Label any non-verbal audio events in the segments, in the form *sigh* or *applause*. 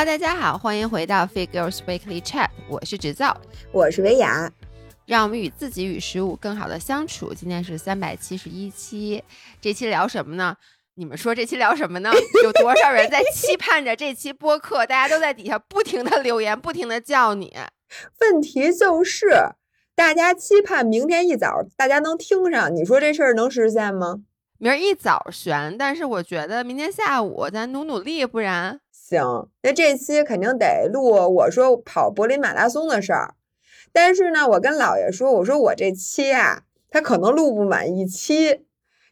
Hello，大家好，欢迎回到 Figures Weekly Chat，我是直造，我是维雅，让我们与自己与食物更好的相处。今天是三百七十一期，这期聊什么呢？你们说这期聊什么呢？有多少人在期盼着这期播客？大家都在底下不停的留言，不停的叫你。问题就是，大家期盼明天一早大家能听上，你说这事儿能实现吗？明儿一早悬，但是我觉得明天下午咱努努力，不然。行，那这期肯定得录我说跑柏林马拉松的事儿。但是呢，我跟姥爷说，我说我这期啊，他可能录不满一期，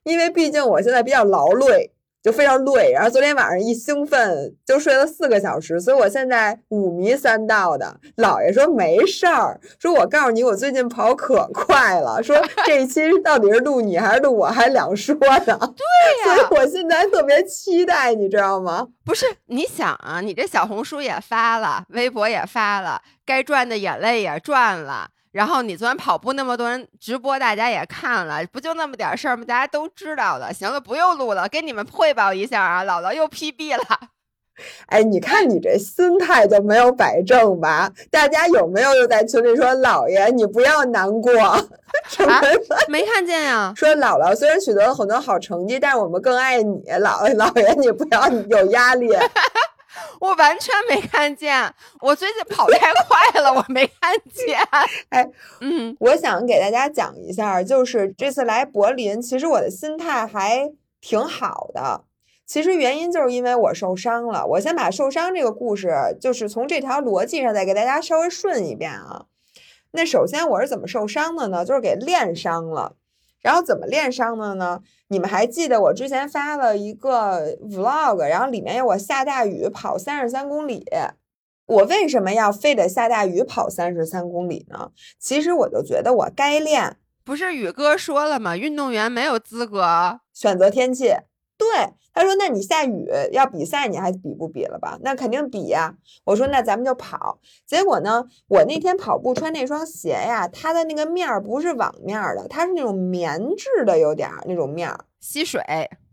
因为毕竟我现在比较劳累。就非常累，然后昨天晚上一兴奋就睡了四个小时，所以我现在五迷三道的。姥爷说没事儿，说我告诉你，我最近跑可快了，说 *laughs* 这一期到底是录你还是录我还两说呢。对呀，所以我现在特别期待，你知道吗？不是，你想啊，你这小红书也发了，微博也发了，该赚的眼泪也赚了。然后你昨天跑步那么多人直播，大家也看了，不就那么点事儿吗？大家都知道的。行了，不用录了，给你们汇报一下啊，姥姥又 PB 了。哎，你看你这心态就没有摆正吧？大家有没有又在群里说姥爷你不要难过？*laughs* 什么？没看见呀？说姥姥虽然取得了很多好成绩，但是我们更爱你，姥姥爷你不要有压力。我完全没看见，我最近跑太快了，我没看见。*laughs* 哎，嗯，我想给大家讲一下，就是这次来柏林，其实我的心态还挺好的。其实原因就是因为我受伤了。我先把受伤这个故事，就是从这条逻辑上再给大家稍微顺一遍啊。那首先我是怎么受伤的呢？就是给练伤了。然后怎么练伤的呢？你们还记得我之前发了一个 vlog，然后里面有我下大雨跑三十三公里。我为什么要非得下大雨跑三十三公里呢？其实我就觉得我该练。不是宇哥说了吗？运动员没有资格选择天气。对，他说：“那你下雨要比赛，你还比不比了吧？那肯定比呀。”我说：“那咱们就跑。”结果呢，我那天跑步穿那双鞋呀，它的那个面儿不是网面的，它是那种棉质的，有点儿那种面儿吸水。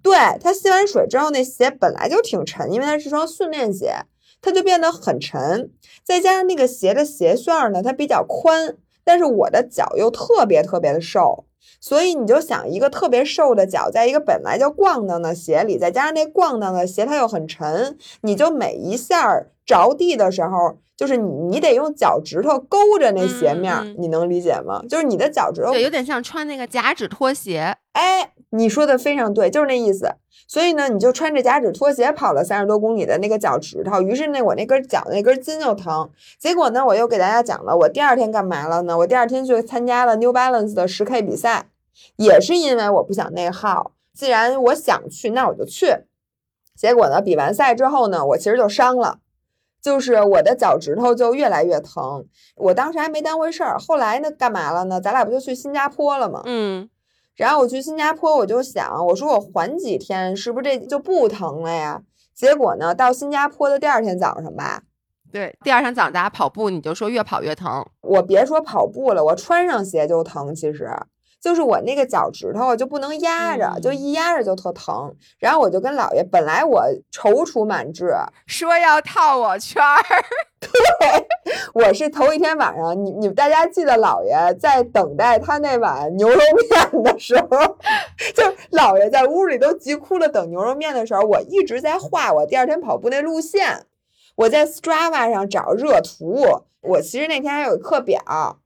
对，它吸完水之后，那鞋本来就挺沉，因为它是双训练鞋，它就变得很沉。再加上那个鞋的鞋楦呢，它比较宽，但是我的脚又特别特别的瘦。所以你就想一个特别瘦的脚，在一个本来就咣当的鞋里，再加上那咣当的鞋它又很沉，你就每一下着地的时候，就是你你得用脚趾头勾着那鞋面，你能理解吗？就是你的脚趾头，对，有点像穿那个假趾拖鞋。哎，你说的非常对，就是那意思。所以呢，你就穿着假趾拖鞋跑了三十多公里的那个脚趾头，于是那我那根脚那根筋就疼。结果呢，我又给大家讲了，我第二天干嘛了呢？我第二天去参加了 New Balance 的十 K 比赛，也是因为我不想内耗。既然我想去，那我就去。结果呢，比完赛之后呢，我其实就伤了，就是我的脚趾头就越来越疼。我当时还没当回事儿，后来呢，干嘛了呢？咱俩不就去新加坡了吗？嗯。然后我去新加坡，我就想，我说我缓几天，是不是这就不疼了呀？结果呢，到新加坡的第二天早上吧，对，第二天早上大家跑步，你就说越跑越疼。我别说跑步了，我穿上鞋就疼，其实。就是我那个脚趾头就不能压着，就一压着就特疼。然后我就跟姥爷，本来我踌躇满志，说要套我圈儿。*laughs* 对，我是头一天晚上，你你们大家记得姥爷在等待他那碗牛肉面的时候，*laughs* 就姥爷在屋里都急哭了，等牛肉面的时候，我一直在画我第二天跑步那路线。我在 Strava 上找热图，我其实那天还有课表。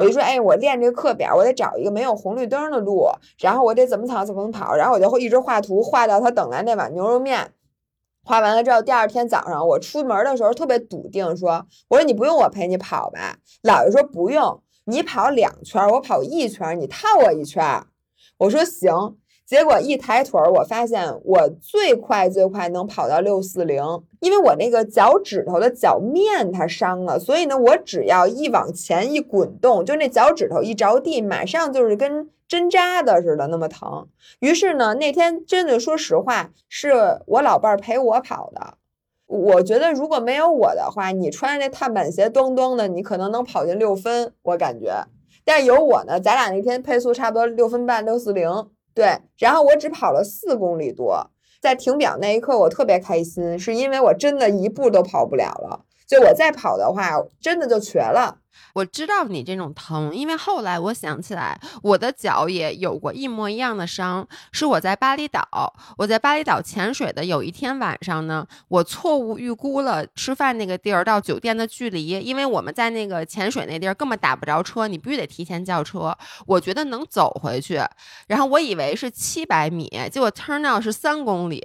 我就说，哎，我练这个课表，我得找一个没有红绿灯的路，然后我得怎么跑怎么跑，然后我就会一直画图，画到他等来那碗牛肉面。画完了之后，第二天早上我出门的时候特别笃定，说，我说你不用我陪你跑吧？姥爷说不用，你跑两圈，我跑一圈，你套我一圈。我说行。结果一抬腿儿，我发现我最快最快能跑到六四零，因为我那个脚趾头的脚面它伤了，所以呢，我只要一往前一滚动，就那脚趾头一着地，马上就是跟针扎的似的那么疼。于是呢，那天真的说实话，是我老伴儿陪我跑的。我觉得如果没有我的话，你穿着那碳板鞋咚咚的，你可能能跑进六分，我感觉。但有我呢，咱俩那天配速差不多六分半六四零。对，然后我只跑了四公里多，在停表那一刻，我特别开心，是因为我真的一步都跑不了了。就我再跑的话，真的就瘸了。我知道你这种疼，因为后来我想起来，我的脚也有过一模一样的伤，是我在巴厘岛，我在巴厘岛潜水的有一天晚上呢，我错误预估了吃饭那个地儿到酒店的距离，因为我们在那个潜水那地儿根本打不着车，你必须得提前叫车。我觉得能走回去，然后我以为是七百米，结果 turn out 是三公里，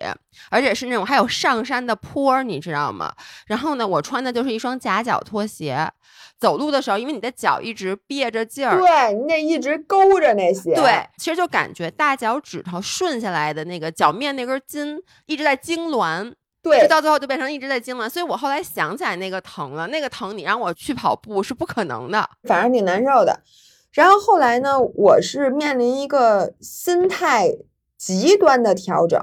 而且是那种还有上山的坡，你知道吗？然后呢，我穿的就是一双夹脚拖鞋。走路的时候，因为你的脚一直憋着劲儿，对你得一直勾着那些。对，其实就感觉大脚趾头顺下来的那个脚面那根筋一直在痉挛，对，就到最后就变成一直在痉挛。所以我后来想起来那个疼了，那个疼你让我去跑步是不可能的，反正挺难受的。然后后来呢，我是面临一个心态极端的调整。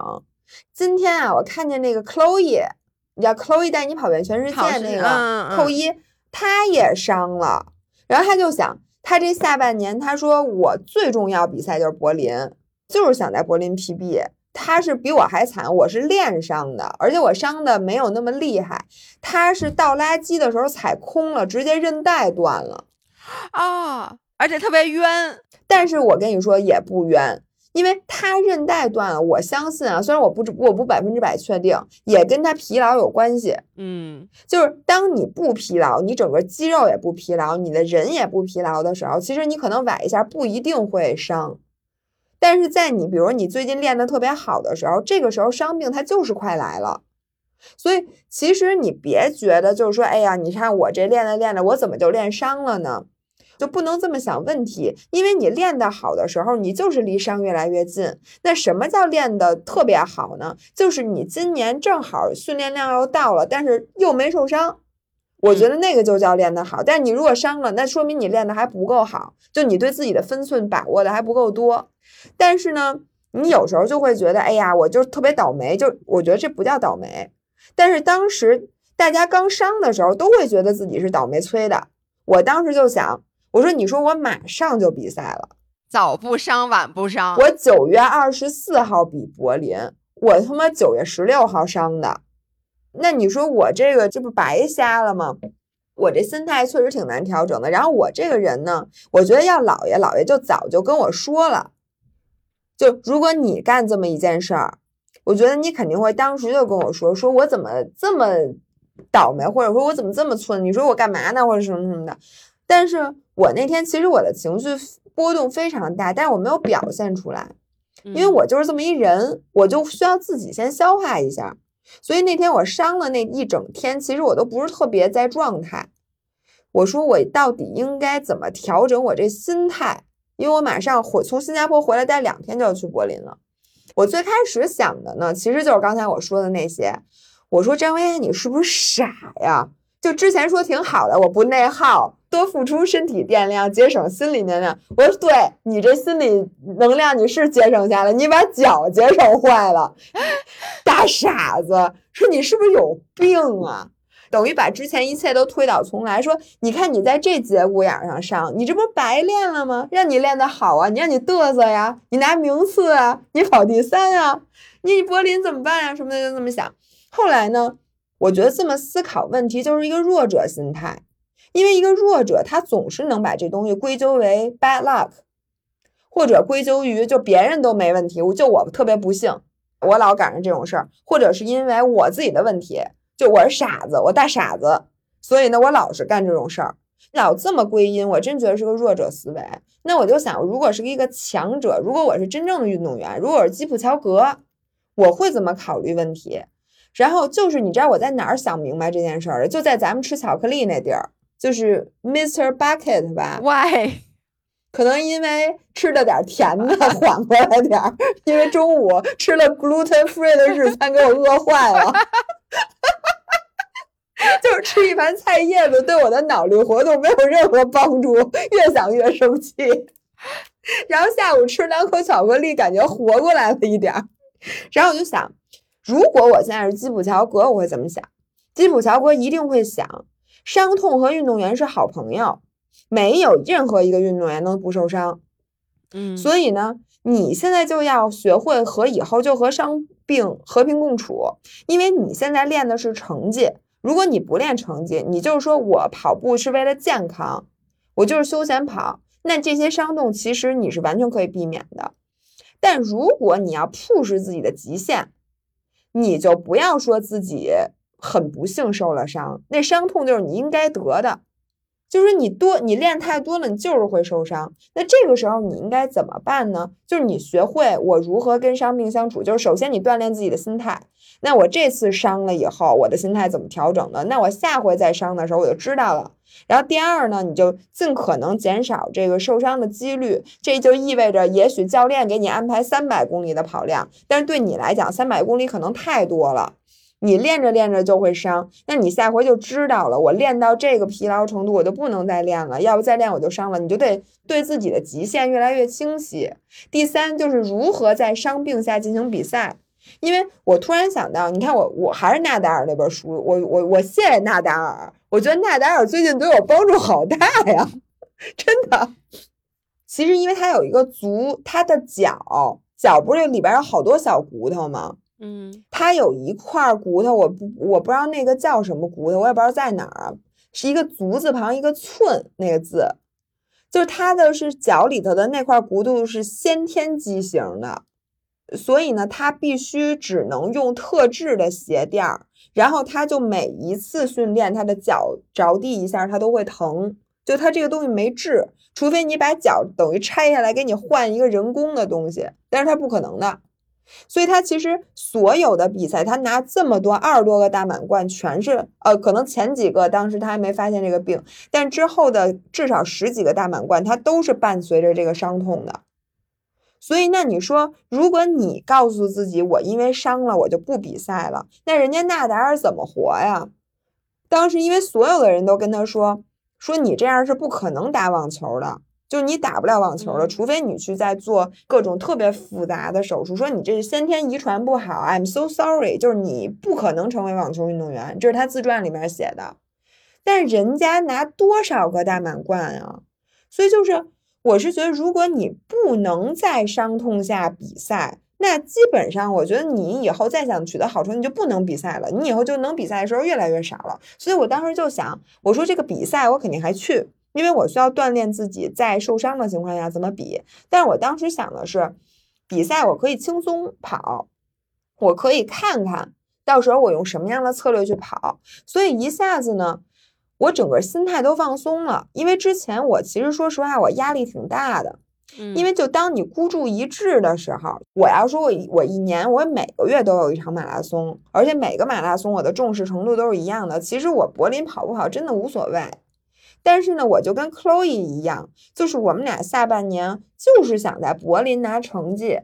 今天啊，我看见那个 Chloe，你知道 Chloe 带你跑遍全世界那个扣一。他也伤了，然后他就想，他这下半年，他说我最重要比赛就是柏林，就是想在柏林 PB。他是比我还惨，我是练伤的，而且我伤的没有那么厉害。他是倒垃圾的时候踩空了，直接韧带断了，啊，而且特别冤。但是我跟你说也不冤。因为他韧带断了，我相信啊，虽然我不我不百分之百确定，也跟他疲劳有关系。嗯，就是当你不疲劳，你整个肌肉也不疲劳，你的人也不疲劳的时候，其实你可能崴一下不一定会伤。但是在你比如你最近练得特别好的时候，这个时候伤病它就是快来了。所以其实你别觉得就是说，哎呀，你看我这练着练着，我怎么就练伤了呢？就不能这么想问题，因为你练得好的时候，你就是离伤越来越近。那什么叫练得特别好呢？就是你今年正好训练量又到了，但是又没受伤，我觉得那个就叫练得好。但是你如果伤了，那说明你练得还不够好，就你对自己的分寸把握的还不够多。但是呢，你有时候就会觉得，哎呀，我就特别倒霉。就我觉得这不叫倒霉，但是当时大家刚伤的时候，都会觉得自己是倒霉催的。我当时就想。我说，你说我马上就比赛了，早不伤晚不伤。我九月二十四号比柏林，我他妈九月十六号伤的，那你说我这个这不白瞎了吗？我这心态确实挺难调整的。然后我这个人呢，我觉得要老爷，老爷就早就跟我说了，就如果你干这么一件事儿，我觉得你肯定会当时就跟我说，说我怎么这么倒霉，或者说我怎么这么寸？你说我干嘛呢，或者什么什么的。但是我那天其实我的情绪波动非常大，但是我没有表现出来，因为我就是这么一人，我就需要自己先消化一下。所以那天我伤了那一整天，其实我都不是特别在状态。我说我到底应该怎么调整我这心态？因为我马上回从新加坡回来待两天就要去柏林了。我最开始想的呢，其实就是刚才我说的那些。我说张薇，你是不是傻呀？就之前说挺好的，我不内耗，多付出身体电量，节省心理能量。我说对你这心理能量你是节省下来，你把脚节省坏了，大傻子！说你是不是有病啊？等于把之前一切都推倒重来。说你看你在这节骨眼上上，你这不白练了吗？让你练得好啊，你让你嘚瑟呀，你拿名次啊，你跑第三啊，你柏林怎么办呀？什么的就这么想。后来呢？我觉得这么思考问题就是一个弱者心态，因为一个弱者他总是能把这东西归咎为 bad luck，或者归咎于就别人都没问题，我就我特别不幸，我老赶上这种事儿，或者是因为我自己的问题，就我是傻子，我大傻子，所以呢我老是干这种事儿，老这么归因，我真觉得是个弱者思维。那我就想，如果是一个强者，如果我是真正的运动员，如果是基普乔格，我会怎么考虑问题？然后就是你知道我在哪儿想明白这件事儿就在咱们吃巧克力那地儿，就是 Mr. Bucket 吧？Why？可能因为吃了点甜的缓过来点儿，因为中午吃了 gluten free 的日餐给我饿坏了，就是吃一盘菜叶子对我的脑力活动没有任何帮助，越想越生气。然后下午吃两口巧克力，感觉活过来了一点儿，然后我就想。如果我现在是基普乔格，我会怎么想？基普乔格一定会想，伤痛和运动员是好朋友，没有任何一个运动员能不受伤。嗯，所以呢，你现在就要学会和以后就和伤病和平共处，因为你现在练的是成绩。如果你不练成绩，你就是说我跑步是为了健康，我就是休闲跑，那这些伤痛其实你是完全可以避免的。但如果你要 push 自己的极限，你就不要说自己很不幸受了伤，那伤痛就是你应该得的。就是你多，你练太多了，你就是会受伤。那这个时候你应该怎么办呢？就是你学会我如何跟伤病相处。就是首先你锻炼自己的心态。那我这次伤了以后，我的心态怎么调整的？那我下回再伤的时候我就知道了。然后第二呢，你就尽可能减少这个受伤的几率。这就意味着，也许教练给你安排三百公里的跑量，但是对你来讲，三百公里可能太多了。你练着练着就会伤，那你下回就知道了。我练到这个疲劳程度，我就不能再练了，要不再练我就伤了。你就得对自己的极限越来越清晰。第三就是如何在伤病下进行比赛，因为我突然想到，你看我我还是纳达尔那本书，我我我谢谢纳达尔，我觉得纳达尔最近对我帮助好大呀，真的。其实因为他有一个足，他的脚脚不是里边有好多小骨头吗？嗯，它有一块骨头，我不我不知道那个叫什么骨头，我也不知道在哪儿啊，是一个足字旁一个寸那个字，就是它的是脚里头的那块骨头是先天畸形的，所以呢，它必须只能用特制的鞋垫儿，然后它就每一次训练，它的脚着地一下，它都会疼，就它这个东西没治，除非你把脚等于拆下来给你换一个人工的东西，但是它不可能的。所以他其实所有的比赛，他拿这么多二十多个大满贯，全是呃，可能前几个当时他还没发现这个病，但之后的至少十几个大满贯，他都是伴随着这个伤痛的。所以那你说，如果你告诉自己我因为伤了我就不比赛了，那人家纳达尔怎么活呀？当时因为所有的人都跟他说，说你这样是不可能打网球的。就是你打不了网球了，除非你去在做各种特别复杂的手术。说你这是先天遗传不好，I'm so sorry，就是你不可能成为网球运动员。这是他自传里面写的。但是人家拿多少个大满贯啊？所以就是，我是觉得，如果你不能在伤痛下比赛，那基本上我觉得你以后再想取得好成绩就不能比赛了。你以后就能比赛的时候越来越少了。所以我当时就想，我说这个比赛我肯定还去。因为我需要锻炼自己在受伤的情况下怎么比，但是我当时想的是，比赛我可以轻松跑，我可以看看到时候我用什么样的策略去跑，所以一下子呢，我整个心态都放松了。因为之前我其实说实话，我压力挺大的，因为就当你孤注一掷的时候，我要说我我一年我每个月都有一场马拉松，而且每个马拉松我的重视程度都是一样的。其实我柏林跑不跑真的无所谓。但是呢，我就跟 Chloe 一样，就是我们俩下半年就是想在柏林拿成绩，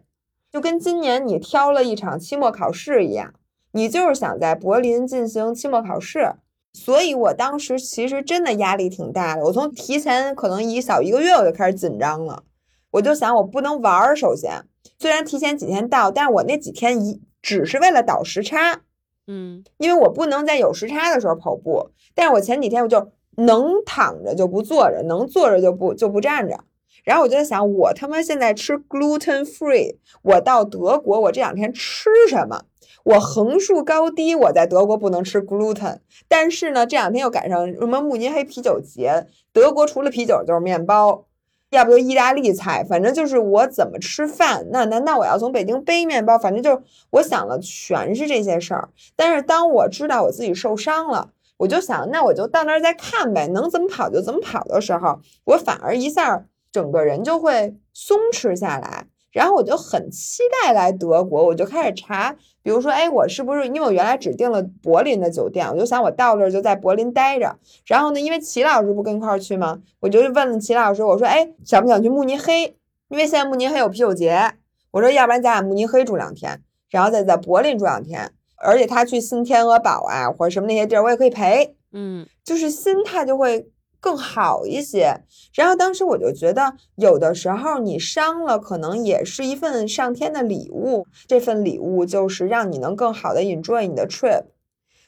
就跟今年你挑了一场期末考试一样，你就是想在柏林进行期末考试。所以我当时其实真的压力挺大的，我从提前可能一小一个月我就开始紧张了，我就想我不能玩儿。首先，虽然提前几天到，但是我那几天一只是为了倒时差，嗯，因为我不能在有时差的时候跑步。但是我前几天我就。能躺着就不坐着，能坐着就不就不站着。然后我就在想，我他妈现在吃 gluten free，我到德国，我这两天吃什么？我横竖高低，我在德国不能吃 gluten，但是呢，这两天又赶上什么慕尼黑啤酒节，德国除了啤酒就是面包，要不就意大利菜，反正就是我怎么吃饭，那难道我要从北京背面包？反正就是我想了，全是这些事儿。但是当我知道我自己受伤了。我就想，那我就到那儿再看呗，能怎么跑就怎么跑的时候，我反而一下整个人就会松弛下来。然后我就很期待来德国，我就开始查，比如说，哎，我是不是因为我原来只订了柏林的酒店，我就想我到这儿就在柏林待着。然后呢，因为齐老师不跟一块儿去吗？我就问了齐老师，我说，哎，想不想去慕尼黑？因为现在慕尼黑有啤酒节。我说，要不然咱俩慕尼黑住两天，然后再在柏林住两天。而且他去新天鹅堡啊，或者什么那些地儿，我也可以陪，嗯，就是心态就会更好一些。然后当时我就觉得，有的时候你伤了，可能也是一份上天的礼物。这份礼物就是让你能更好的 enjoy 你的 trip。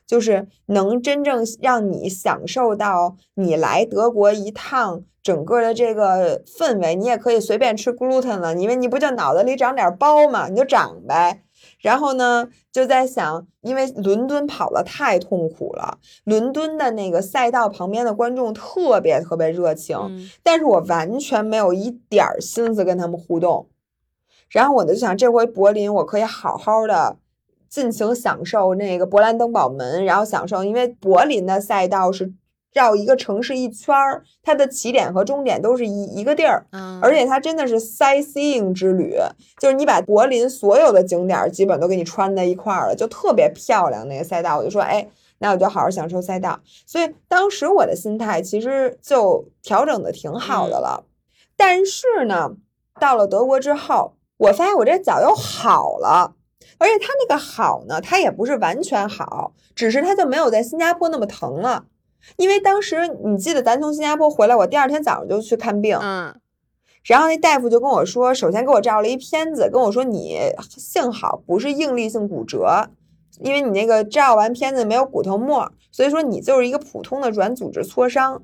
就是能真正让你享受到你来德国一趟整个的这个氛围。你也可以随便吃 gluten 了，因为你不就脑子里长点包嘛，你就长呗。然后呢，就在想，因为伦敦跑的太痛苦了，伦敦的那个赛道旁边的观众特别特别热情，但是我完全没有一点儿心思跟他们互动。然后我就想，这回柏林我可以好好的。尽情享受那个勃兰登堡门，然后享受，因为柏林的赛道是绕一个城市一圈儿，它的起点和终点都是一一个地儿，嗯，而且它真的是 sightseeing 之旅，就是你把柏林所有的景点基本都给你穿在一块儿了，就特别漂亮那个赛道。我就说，哎，那我就好好享受赛道。所以当时我的心态其实就调整的挺好的了，但是呢，到了德国之后，我发现我这脚又好了。而且它那个好呢，它也不是完全好，只是它就没有在新加坡那么疼了。因为当时你记得咱从新加坡回来，我第二天早上就去看病，嗯，然后那大夫就跟我说，首先给我照了一片子，跟我说你幸好不是应力性骨折，因为你那个照完片子没有骨头沫，所以说你就是一个普通的软组织挫伤，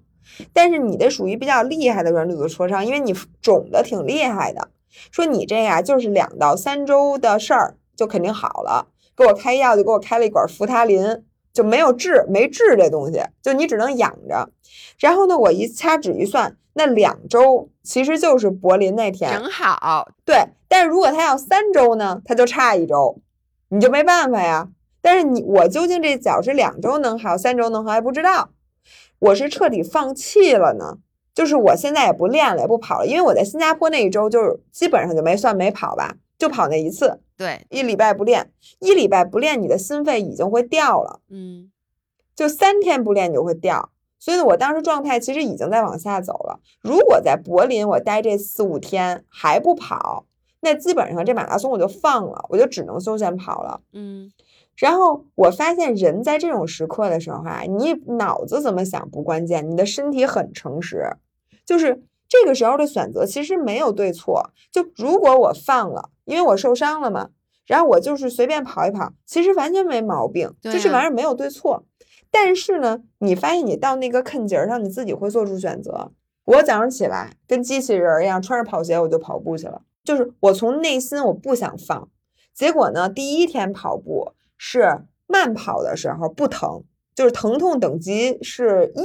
但是你的属于比较厉害的软组织挫伤，因为你肿的挺厉害的，说你这呀就是两到三周的事儿。就肯定好了，给我开药就给我开了一管扶他林，就没有治没治这东西，就你只能养着。然后呢，我一掐指一算，那两周其实就是柏林那天正好。对，但是如果他要三周呢，他就差一周，你就没办法呀。但是你我究竟这脚是两周能好，三周能好还不知道。我是彻底放弃了呢，就是我现在也不练了，也不跑了，因为我在新加坡那一周就是基本上就没算没跑吧，就跑那一次。对，一礼拜不练，一礼拜不练，你的心肺已经会掉了。嗯，就三天不练你就会掉。所以呢，我当时状态其实已经在往下走了。如果在柏林我待这四五天还不跑，那基本上这马拉松我就放了，我就只能休闲跑了。嗯，然后我发现人在这种时刻的时候啊，你脑子怎么想不关键，你的身体很诚实，就是这个时候的选择其实没有对错。就如果我放了。因为我受伤了嘛，然后我就是随便跑一跑，其实完全没毛病，就这玩意儿没有对错。但是呢，你发现你到那个坎儿上，你自己会做出选择。我早上起来跟机器人一样，穿着跑鞋我就跑步去了，就是我从内心我不想放。结果呢，第一天跑步是慢跑的时候不疼，就是疼痛等级是一，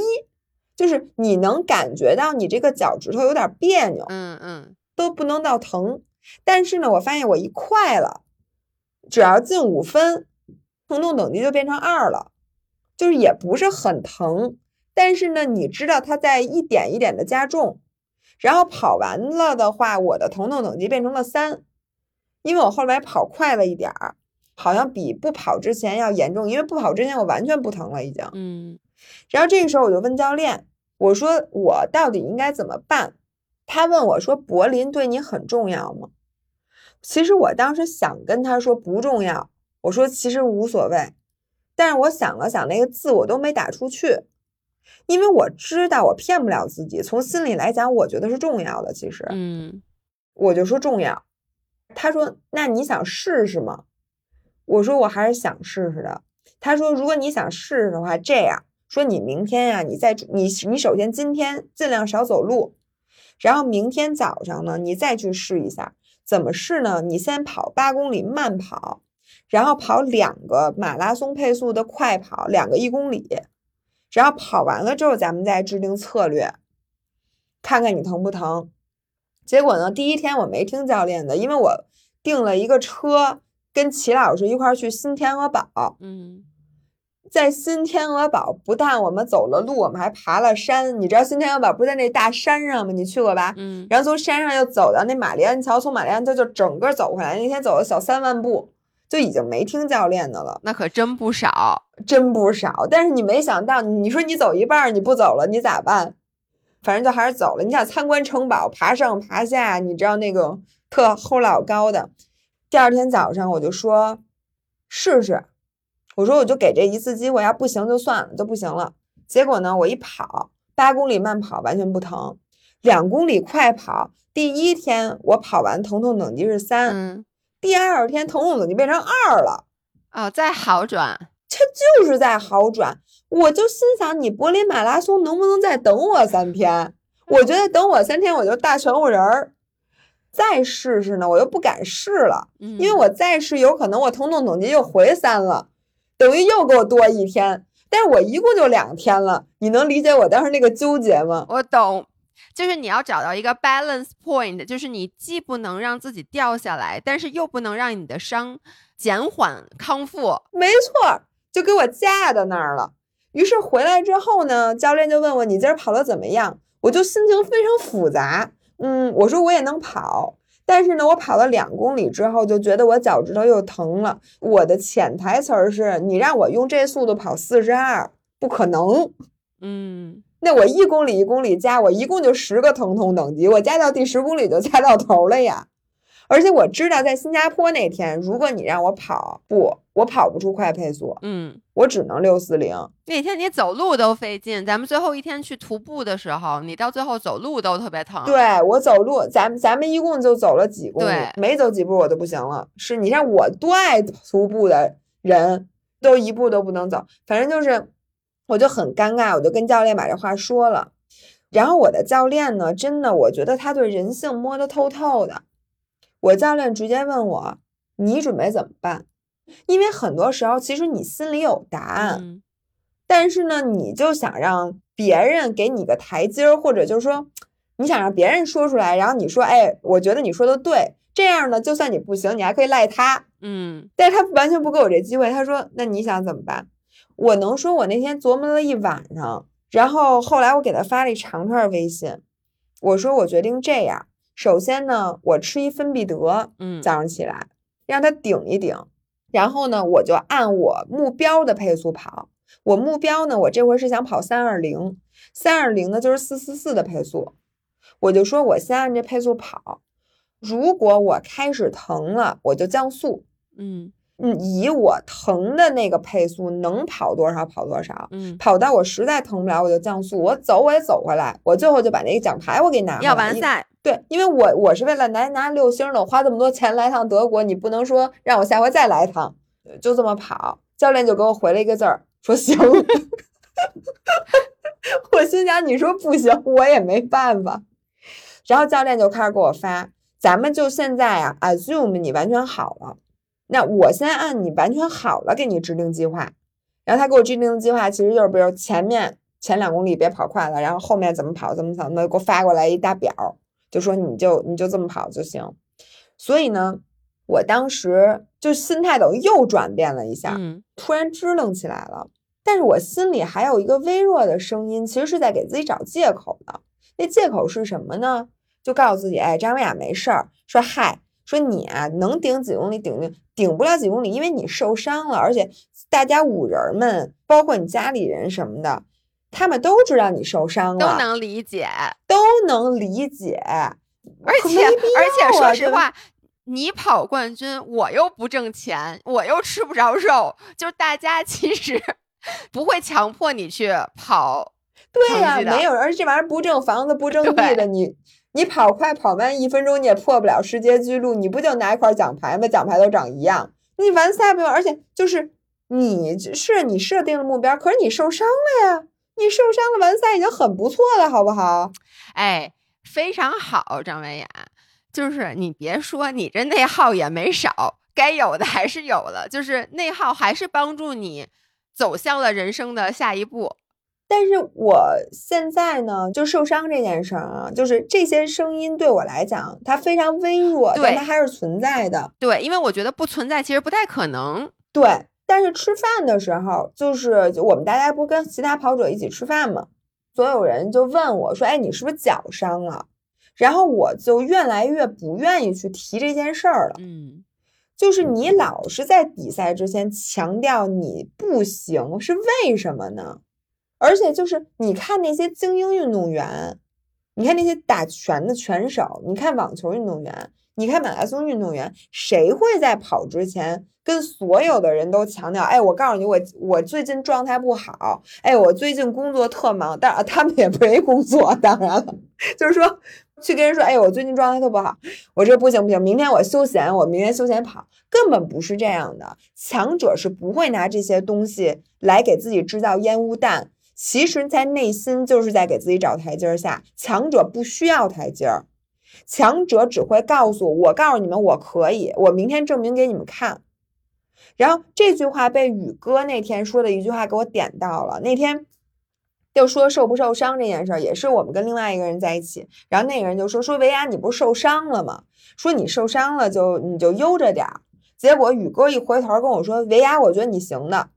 就是你能感觉到你这个脚趾头有点别扭，嗯嗯，都不能到疼。但是呢，我发现我一快了，只要进五分，疼痛等级就变成二了，就是也不是很疼。但是呢，你知道它在一点一点的加重，然后跑完了的话，我的疼痛等级变成了三，因为我后来跑快了一点儿，好像比不跑之前要严重。因为不跑之前我完全不疼了已经。嗯，然后这个时候我就问教练，我说我到底应该怎么办？他问我说：“柏林对你很重要吗？”其实我当时想跟他说不重要，我说其实无所谓，但是我想了想，那个字我都没打出去，因为我知道我骗不了自己。从心里来讲，我觉得是重要的。其实，嗯，我就说重要。他说：“那你想试试吗？”我说：“我还是想试试的。”他说：“如果你想试试的话，这样说，你明天呀，你再你你首先今天尽量少走路，然后明天早上呢，你再去试一下。”怎么试呢？你先跑八公里慢跑，然后跑两个马拉松配速的快跑，两个一公里，然后跑完了之后，咱们再制定策略，看看你疼不疼。结果呢，第一天我没听教练的，因为我订了一个车，跟齐老师一块儿去新天鹅堡。嗯。在新天鹅堡，不但我们走了路，我们还爬了山。你知道新天鹅堡不是在那大山上吗？你去过吧？嗯。然后从山上又走到那玛丽安桥，从玛丽安桥就整个走回来。那天走了小三万步，就已经没听教练的了。那可真不少，真不少。但是你没想到，你说你走一半你不走了，你咋办？反正就还是走了。你想参观城堡，爬上爬下，你知道那种特齁老高的。第二天早上我就说试试。我说我就给这一次机会，要不行就算了，就不行了。结果呢，我一跑八公里慢跑完全不疼，两公里快跑，第一天我跑完疼痛等级是三，嗯，第二天疼痛等级变成二了，哦，在好转，这就是在好转。我就心想，你柏林马拉松能不能再等我三天？我觉得等我三天，我就大全乎人儿。再试试呢，我又不敢试了，因为我再试有可能我疼痛等级又回三了，等于又给我多一天。但是我一共就两天了，你能理解我当时那个纠结吗？我懂，就是你要找到一个 balance point，就是你既不能让自己掉下来，但是又不能让你的伤减缓康复。没错，就给我架到那儿了。于是回来之后呢，教练就问我你今儿跑的怎么样？我就心情非常复杂。嗯，我说我也能跑，但是呢，我跑了两公里之后就觉得我脚趾头又疼了。我的潜台词儿是你让我用这速度跑四十二，不可能。嗯，那我一公里一公里加，我一共就十个疼痛等级，我加到第十公里就加到头了呀。而且我知道，在新加坡那天，如果你让我跑，步，我跑不出快配速，嗯，我只能六四零。那天你走路都费劲，咱们最后一天去徒步的时候，你到最后走路都特别疼。对我走路，咱们咱们一共就走了几公里，没走几步我都不行了。是你像我多爱徒步的人，都一步都不能走。反正就是，我就很尴尬，我就跟教练把这话说了。然后我的教练呢，真的，我觉得他对人性摸得透透的。我教练直接问我：“你准备怎么办？”因为很多时候，其实你心里有答案，但是呢，你就想让别人给你个台阶儿，或者就是说，你想让别人说出来，然后你说：“哎，我觉得你说的对。”这样呢，就算你不行，你还可以赖他。嗯，但是他完全不给我这机会。他说：“那你想怎么办？”我能说，我那天琢磨了一晚上，然后后来我给他发了一长串微信，我说：“我决定这样。”首先呢，我吃一芬必得，嗯，早上起来让它顶一顶，然后呢，我就按我目标的配速跑。我目标呢，我这回是想跑三二零，三二零呢就是四四四的配速。我就说我先按这配速跑，如果我开始疼了，我就降速，嗯。嗯，以我疼的那个配速，能跑多少跑多少。嗯，跑到我实在疼不了，我就降速。我走我也走回来，我最后就把那个奖牌我给拿了。要完赛。对，因为我我是为了来拿六星的，我花这么多钱来趟德国，你不能说让我下回再来一趟，就这么跑。教练就给我回了一个字儿，说行。*laughs* 我心想，你说不行，我也没办法。然后教练就开始给我发，咱们就现在啊，assume 你完全好了。那我先按你完全好了给你制定计划，然后他给我制定的计划其实就是，比如前面前两公里别跑快了，然后后面怎么跑怎么跑，那给我发过来一大表，就说你就你就这么跑就行。所以呢，我当时就心态等于又转变了一下，突然支棱起来了。但是我心里还有一个微弱的声音，其实是在给自己找借口的。那借口是什么呢？就告诉自己，哎，张维雅没事儿。说嗨。说你啊，能顶几公里顶顶顶不了几公里，因为你受伤了，而且大家五人们，包括你家里人什么的，他们都知道你受伤了，都能理解，都能理解。而且而且说实话，你跑冠军，我又不挣钱，我又吃不着肉，就是大家其实 *laughs* 不会强迫你去跑。对呀，没有，而且这玩意儿不挣房子不挣地的，你。你跑快跑慢一分钟，你也破不了世界纪录。你不就拿一块奖牌吗？奖牌都长一样。你完赛不用，而且就是你是你设定了目标，可是你受伤了呀。你受伤了，完赛已经很不错了，好不好？哎，非常好，张文雅。就是你别说，你这内耗也没少，该有的还是有了。就是内耗还是帮助你走向了人生的下一步。但是我现在呢，就受伤这件事儿啊，就是这些声音对我来讲，它非常微弱，但它还是存在的。对，因为我觉得不存在其实不太可能。对，但是吃饭的时候，就是我们大家不跟其他跑者一起吃饭嘛，所有人就问我说：“哎，你是不是脚伤了？”然后我就越来越不愿意去提这件事儿了。嗯，就是你老是在比赛之前强调你不行，是为什么呢？而且就是你看那些精英运动员，你看那些打拳的拳手，你看网球运动员，你看马拉松运动员，谁会在跑之前跟所有的人都强调？哎，我告诉你，我我最近状态不好，哎，我最近工作特忙。当然，他们也没工作，当然了，*laughs* 就是说去跟人说，哎，我最近状态特不好，我这不行不行，明天我休闲，我明天休闲跑，根本不是这样的。强者是不会拿这些东西来给自己制造烟雾弹。其实，在内心就是在给自己找台阶下。强者不需要台阶儿，强者只会告诉我：“告诉你们，我可以，我明天证明给你们看。”然后这句话被宇哥那天说的一句话给我点到了。那天就说受不受伤这件事儿，也是我们跟另外一个人在一起，然后那个人就说：“说维亚，你不是受伤了吗？说你受伤了就你就悠着点儿。”结果宇哥一回头跟我说：“维亚，我觉得你行的。”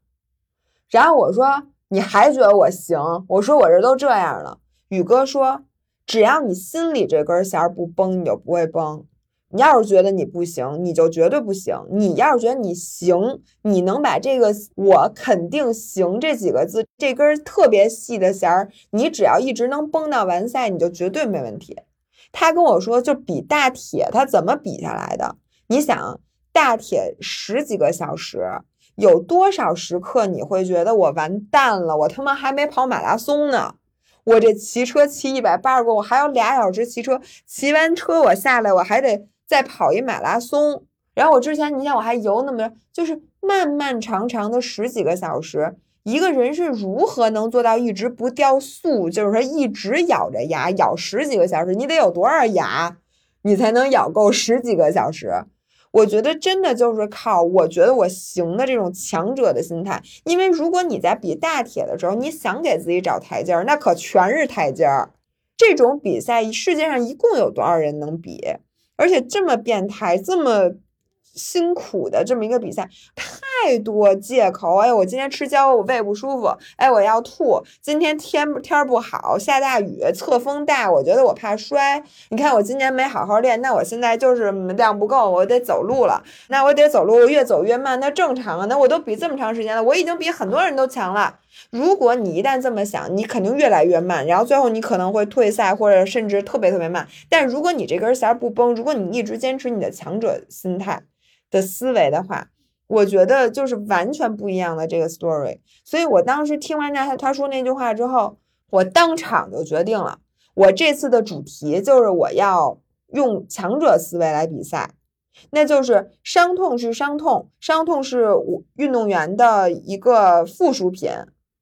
然后我说。你还觉得我行？我说我这都这样了。宇哥说，只要你心里这根弦不崩，你就不会崩。你要是觉得你不行，你就绝对不行。你要是觉得你行，你能把这个“我肯定行”这几个字这根特别细的弦儿，你只要一直能绷到完赛，你就绝对没问题。他跟我说，就比大铁，他怎么比下来的？你想，大铁十几个小时。有多少时刻你会觉得我完蛋了？我他妈还没跑马拉松呢！我这骑车骑一百八十公里，我还有俩小时骑车，骑完车我下来，我还得再跑一马拉松。然后我之前，你想我还游那么，就是漫漫长长的十几个小时，一个人是如何能做到一直不掉速？就是说一直咬着牙咬十几个小时，你得有多少牙，你才能咬够十几个小时？我觉得真的就是靠我觉得我行的这种强者的心态，因为如果你在比大铁的时候，你想给自己找台阶儿，那可全是台阶儿。这种比赛世界上一共有多少人能比？而且这么变态，这么。辛苦的这么一个比赛，太多借口。哎，我今天吃胶，我胃不舒服。哎，我要吐。今天天天不好，下大雨，侧风大，我觉得我怕摔。你看我今年没好好练，那我现在就是量不够，我得走路了。那我得走路，越走越慢，那正常啊。那我都比这么长时间了，我已经比很多人都强了。如果你一旦这么想，你肯定越来越慢，然后最后你可能会退赛，或者甚至特别特别慢。但如果你这根弦不崩，如果你一直坚持你的强者心态。的思维的话，我觉得就是完全不一样的这个 story。所以我当时听完他他说那句话之后，我当场就决定了，我这次的主题就是我要用强者思维来比赛，那就是伤痛是伤痛，伤痛是我运动员的一个附属品。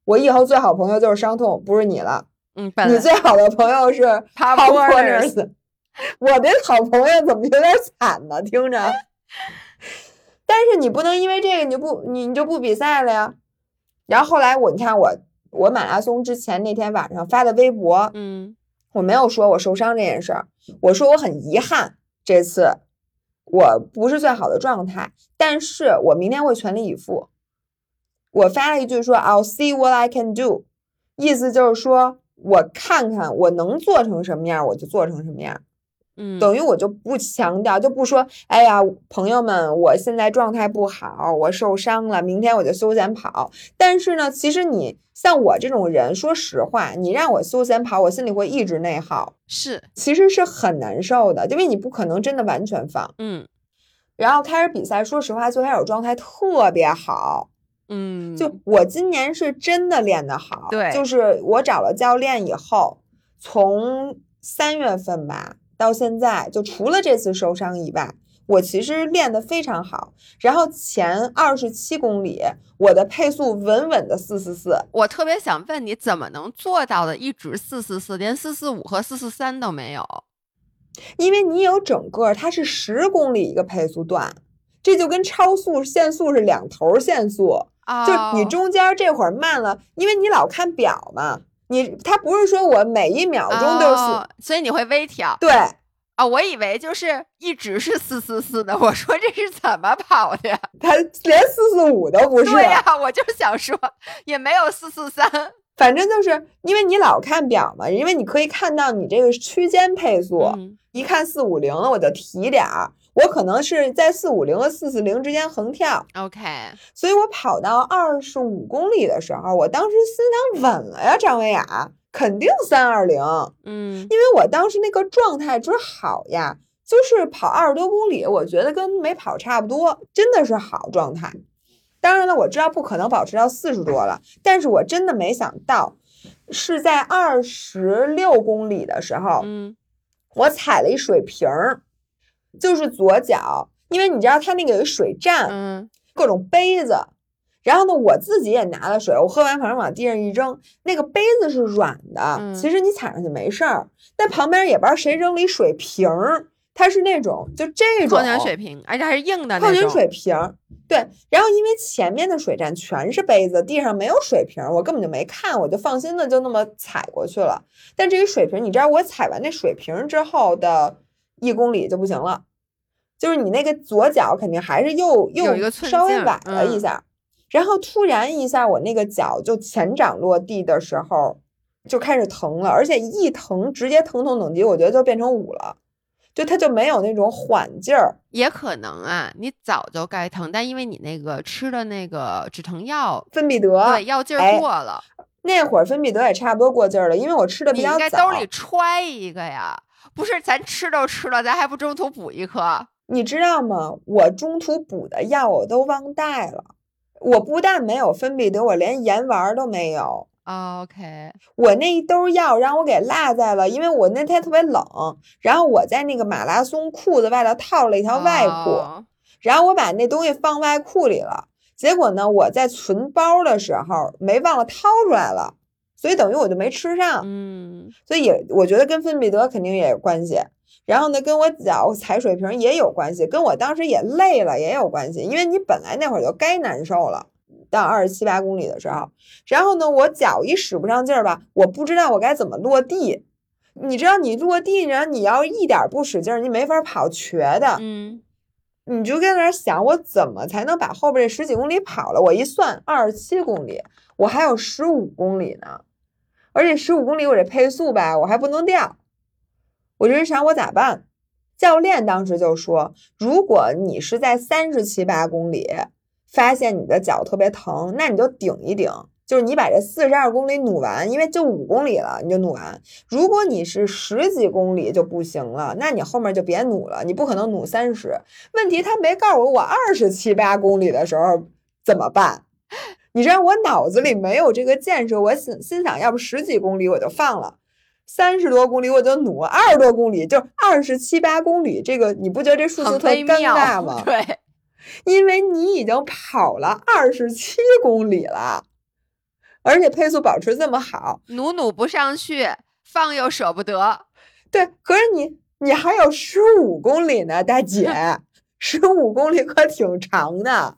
我以后最好朋友就是伤痛，不是你了。嗯，你最好的朋友是 *laughs* Pop Warners。我的好朋友怎么有点惨呢？听着。*laughs* 但是你不能因为这个你就不你你就不比赛了呀。然后后来我你看我我马拉松之前那天晚上发的微博，嗯，我没有说我受伤这件事儿，我说我很遗憾这次我不是最好的状态，但是我明天会全力以赴。我发了一句说 I'll see what I can do，意思就是说我看看我能做成什么样，我就做成什么样。嗯，等于我就不强调，就不说，哎呀，朋友们，我现在状态不好，我受伤了，明天我就休闲跑。但是呢，其实你像我这种人，说实话，你让我休闲跑，我心里会一直内耗，是，其实是很难受的，因为你不可能真的完全放。嗯，然后开始比赛，说实话，最开始状态特别好。嗯，就我今年是真的练得好，对，就是我找了教练以后，从三月份吧。到现在，就除了这次受伤以外，我其实练得非常好。然后前二十七公里，我的配速稳稳的四四四。我特别想问你，怎么能做到的？一直四四四，连四四五和四四三都没有？因为你有整个，它是十公里一个配速段，这就跟超速限速是两头限速，就你中间这会儿慢了，因为你老看表嘛。你他不是说我每一秒钟都是，所以你会微调。对啊，我以为就是一直是四四四的。我说这是怎么跑的呀？*laughs* 他连四四五都不是。对呀，我就想说也没有四四三。*laughs* 反正就是因为你老看表嘛，因为你可以看到你这个区间配速，一看四五零了我就提点儿。我可能是在四五零和四四零之间横跳，OK，所以我跑到二十五公里的时候，我当时心想稳了呀，张维雅肯定三二零，嗯。因为我当时那个状态之好呀，就是跑二十多公里，我觉得跟没跑差不多，真的是好状态。当然了，我知道不可能保持到四十多了，但是我真的没想到，是在二十六公里的时候，嗯。我踩了一水瓶儿，就是左脚，因为你知道它那个有水站，嗯各种杯子。然后呢，我自己也拿了水，我喝完反正往地上一扔，那个杯子是软的，嗯其实你踩上去没事儿。但旁边也不知道谁扔了一水瓶儿，它是那种就这种矿泉水瓶，而且还是硬的矿泉。水瓶，对。然后因为前面的水站全是杯子，地上没有水瓶儿，我根本就没看，我就放心的就那么踩过去了。但至于水瓶儿，你知道我踩完那水瓶儿之后的一公里就不行了，就是你那个左脚肯定还是又又稍微崴了一嗯下，然后突然一下我那个脚就前掌落地的时候就开始疼了，而且一疼直接疼痛等级，我觉得就变成五了。就它就没有那种缓劲儿，也可能啊，你早就该疼，但因为你那个吃的那个止疼药，芬必得，对药劲哎儿过了，那会儿芬必得也差不多过劲儿了，因为我吃的比你应该。兜里揣一个呀。不是，咱吃都吃了，咱还不中途补一颗？你知道吗？我中途补的药我都忘带了。我不但没有芬必得，我连盐丸儿都没有。OK，我那一兜药让我给落在了，因为我那天特别冷，然后我在那个马拉松裤子外头套了一条外裤，哦然后我把那东西放外裤里了。结果呢，我在存包的时候没忘了掏出来了，所以等于我就没吃上。嗯，所以也我觉得跟芬必得肯定也有关系，然后呢，跟我脚踩水瓶也有关系，跟我当时也累了也有关系，因为你本来那会儿就该难受了，到二十七八公里的时候，然后呢，我脚一使不上劲儿吧，我不知道我该怎么落地。你知道，你落地，然后你要一点不使劲儿，你没法跑瘸的。嗯，你就跟那儿想，我怎么才能把后边这十几公里跑了？我一算，二十七公里，我还有十五公里呢，而且十五公里我这配速吧，我还不能掉。我就是想我咋办？教练当时就说，如果你是在三十七八公里发现你的脚特别疼，那你就顶一顶，就是你把这四十二公里努完，因为就五公里了，你就努完。如果你是十几公里就不行了，那你后面就别努了，你不可能努三十。问题他没告诉我，我二十七八公里的时候怎么办？你知道我脑子里没有这个建设，我心心想，要不十几公里我就放了，三十多公里我就努，二十多公里就二十七八公里，这个你不觉得这数字很特尴尬吗？*laughs* 对，因为你已经跑了二十七公里了，而且配速保持这么好，努努不上去，放又舍不得。对，可是你你还有十五公里呢，大姐，*laughs* 十五公里可挺长的。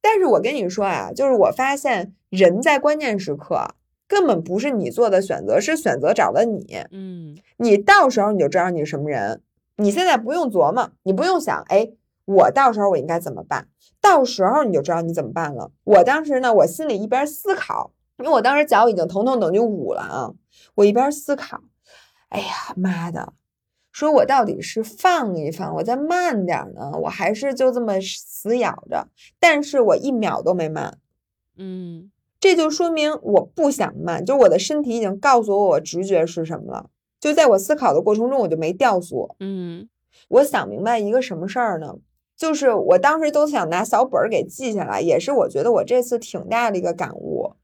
但是我跟你说啊，就是我发现人在关键时刻根本不是你做的选择，是选择找了你。嗯你到时候你就知道你是什么人。你现在不用琢磨，你不用想，哎，我到时候我应该怎么办？到时候你就知道你怎么办了。我当时呢，我心里一边思考，因为我当时脚已经疼痛等级五了啊，我一边思考，哎呀妈的，说我到底是放一放，我再慢点呢，我还是就这么死咬着？但是我一秒都没慢，嗯这就说明我不想慢，就我的身体已经告诉我我直觉是什么了。就在我思考的过程中，我就没掉速。嗯我想明白一个什么事儿呢？就是我当时都想拿小本儿给记下来，也是我觉得我这次挺大的一个感悟。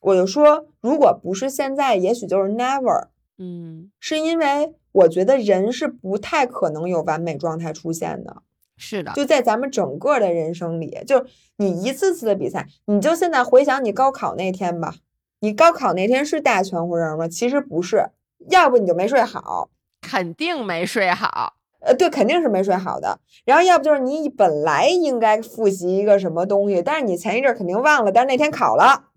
我就说，如果不是现在，也许就是 never，嗯，是因为我觉得人是不太可能有完美状态出现的。是的，就在咱们整个的人生里，就是你一次次的比赛，你就现在回想你高考那天吧，你高考那天是大全乎人吗？其实不是，要不你就没睡好，肯定没睡好。呃，对，肯定是没睡好的。然后要不就是你本来应该复习一个什么东西，但是你前一阵儿肯定忘了，但是那天考了。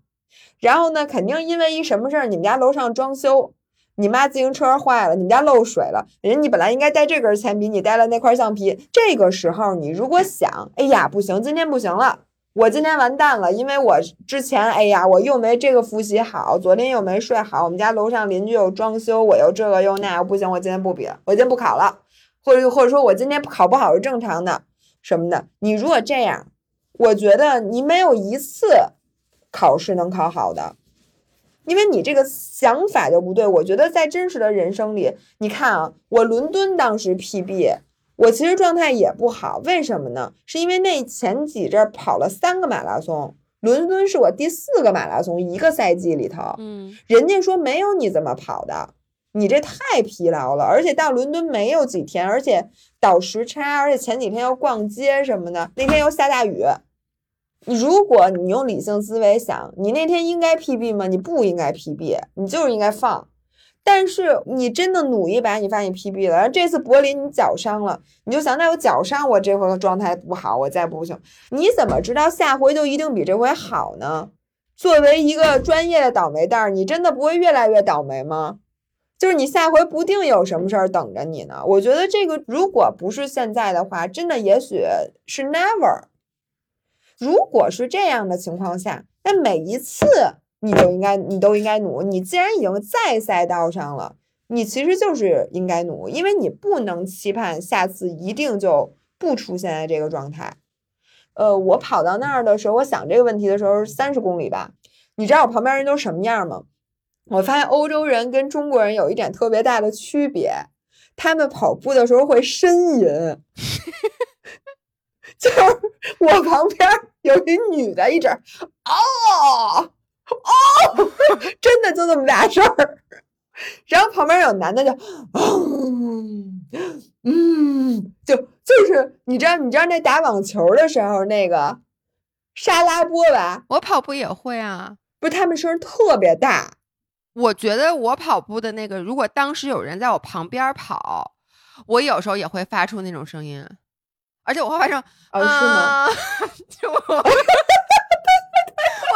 然后呢，肯定因为一什么事儿，你们家楼上装修，你妈自行车坏了，你们家漏水了，人家你本来应该带这根铅笔，你带了那块橡皮。这个时候你如果想，哎呀，不行，今天不行了。我今天完蛋了，因为我之前，哎呀，我又没这个复习好，昨天又没睡好，我们家楼上邻居又装修，我又这个又那，不行，我今天不比了，我今天不考了。或者或者说我今天考不好是正常的什么的。你如果这样，我觉得你没有一次考试能考好的，因为你这个想法就不对。我觉得在真实的人生里，你看啊，我伦敦当时 PB，我其实状态也不好，为什么呢？是因为那前几阵跑了三个马拉松，伦敦是我第四个马拉松，一个赛季里头，嗯，人家说没有你这么跑的，你这太疲劳了，而且到伦敦没有几天，而且倒时差，而且前几天要逛街什么的，那天又下大雨。如果你用理性思维想，你那天应该 PB 吗？你不应该 PB，你就是应该放。但是你真的努一把，你发现 PB 了。然后这次柏林你脚伤了，你就想，那我脚伤，我这回状态不好，我再不行。你怎么知道下回就一定比这回好呢？作为一个专业的倒霉蛋儿，你真的不会越来越倒霉吗？就是你下回不定有什么事儿等着你呢。我觉得这个如果不是现在的话，真的也许是 never。如果是这样的情况下，那每一次你都应该，你都应该努。你既然已经在赛道上了，你其实就是应该努，因为你不能期盼下次一定就不出现在这个状态。呃，我跑到那儿的时候，我想这个问题的时候是三十公里吧。你知道我旁边人都什么样吗？我发现欧洲人跟中国人有一点特别大的区别，他们跑步的时候会呻吟。*laughs* 就是我旁边有一女的，一直哦哦，*laughs* 真的就这么大事儿。然后旁边有男的就嗯嗯，就就是你知道你知道那打网球的时候那个沙拉波吧？我跑步也会啊，不是他们声特别大。我觉得我跑步的那个，如果当时有人在我旁边跑，我有时候也会发出那种声音。而且我会发生，哦，是吗？就我，*laughs* 我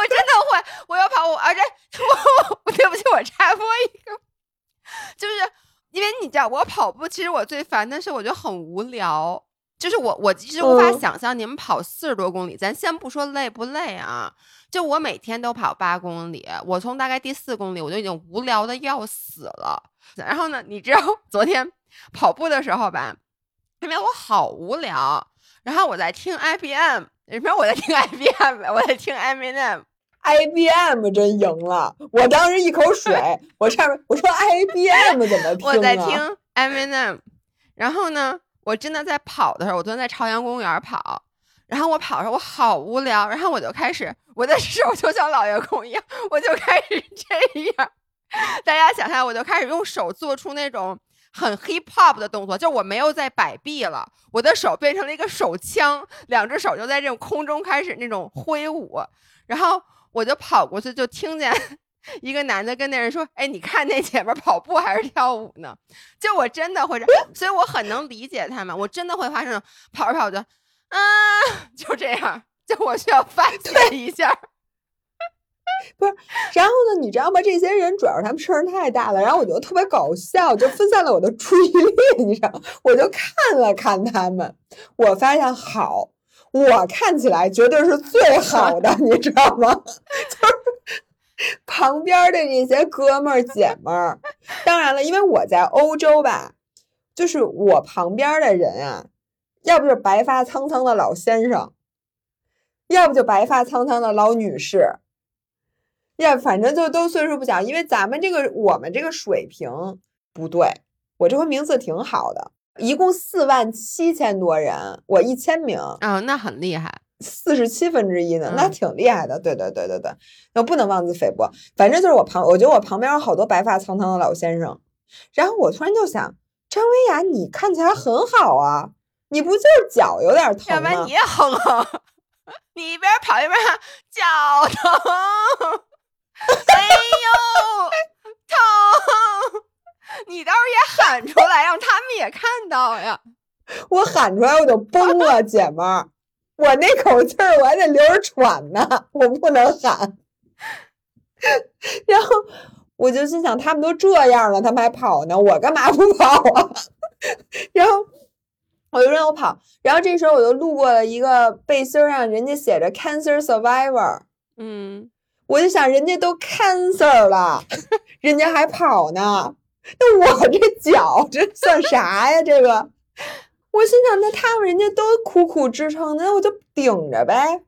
真的会，我要跑，我而且我，对不起，我插播一个，就是因为你知道，我跑步其实我最烦的是，我觉得很无聊，就是我我其实无法想象你们跑四十多公里，咱先不说累不累啊，就我每天都跑八公里，我从大概第四公里我就已经无聊的要死了。然后呢，你知道 *laughs* 昨天跑步的时候吧？因为我好无聊，然后我在听 IBM，什么我在听 IBM，我在听 Eminem，IBM 真赢了，我当时一口水，*laughs* 我上面我说 IBM 怎么听我在听 Eminem，然后呢，我真的在跑的时候，我昨天在朝阳公园跑，然后我跑的时候我好无聊，然后我就开始，我的手就像老员工一样，我就开始这样，*laughs* 大家想象，我就开始用手做出那种。很 hip hop 的动作，就我没有在摆臂了，我的手变成了一个手枪，两只手就在这种空中开始那种挥舞，然后我就跑过去，就听见 *laughs* 一个男的跟那人说：“哎，你看那姐们跑步还是跳舞呢？”就我真的会，所以我很能理解他们，我真的会发生跑着跑着，啊，*laughs* 就这样，就我需要发泄一下。*laughs* 不是，然后呢？你知道吗？这些人主要是他们声儿太大了，然后我觉得特别搞笑，就分散了我的注意力。你知道，我就看了看他们，我发现好，我看起来绝对是最好的，你知道吗？*laughs* 就是旁边的这些哥们儿姐们儿，当然了，因为我在欧洲吧，就是我旁边的人啊，要不就是白发苍苍的老先生，要不就白发苍苍的老女士。呀，反正就都岁数不小，因为咱们这个我们这个水平不对。我这回名次挺好的，一共四万七千多人，我一千名啊，那很厉害，四十七分之一呢，那挺厉害的。对对对对对，那不能妄自菲薄。反正就是我旁，我觉得我旁边有好多白发苍苍的老先生。然后我突然就想，张薇雅，你看起来很好啊，你不就是脚有点疼吗？要不然你也哼哼，*laughs* 你一边跑一边喊脚疼。*laughs* 哎呦，疼！你倒是也喊出来，让他们也看到呀。*laughs* 我喊出来我就崩了，姐们儿，我那口气儿我还得留着喘呢，*laughs* 我不能喊。*laughs* 然后我就心想，他们都这样了，他们还跑呢，我干嘛不跑啊？然后我就让我跑，然后这时候我就路过了一个背心上，人家写着 “Cancer Survivor”，嗯。我就想，人家都 cancer 了，人家还跑呢，那我这脚这算啥呀？这个，我心想，那他们人家都苦苦支撑，那我就顶着呗。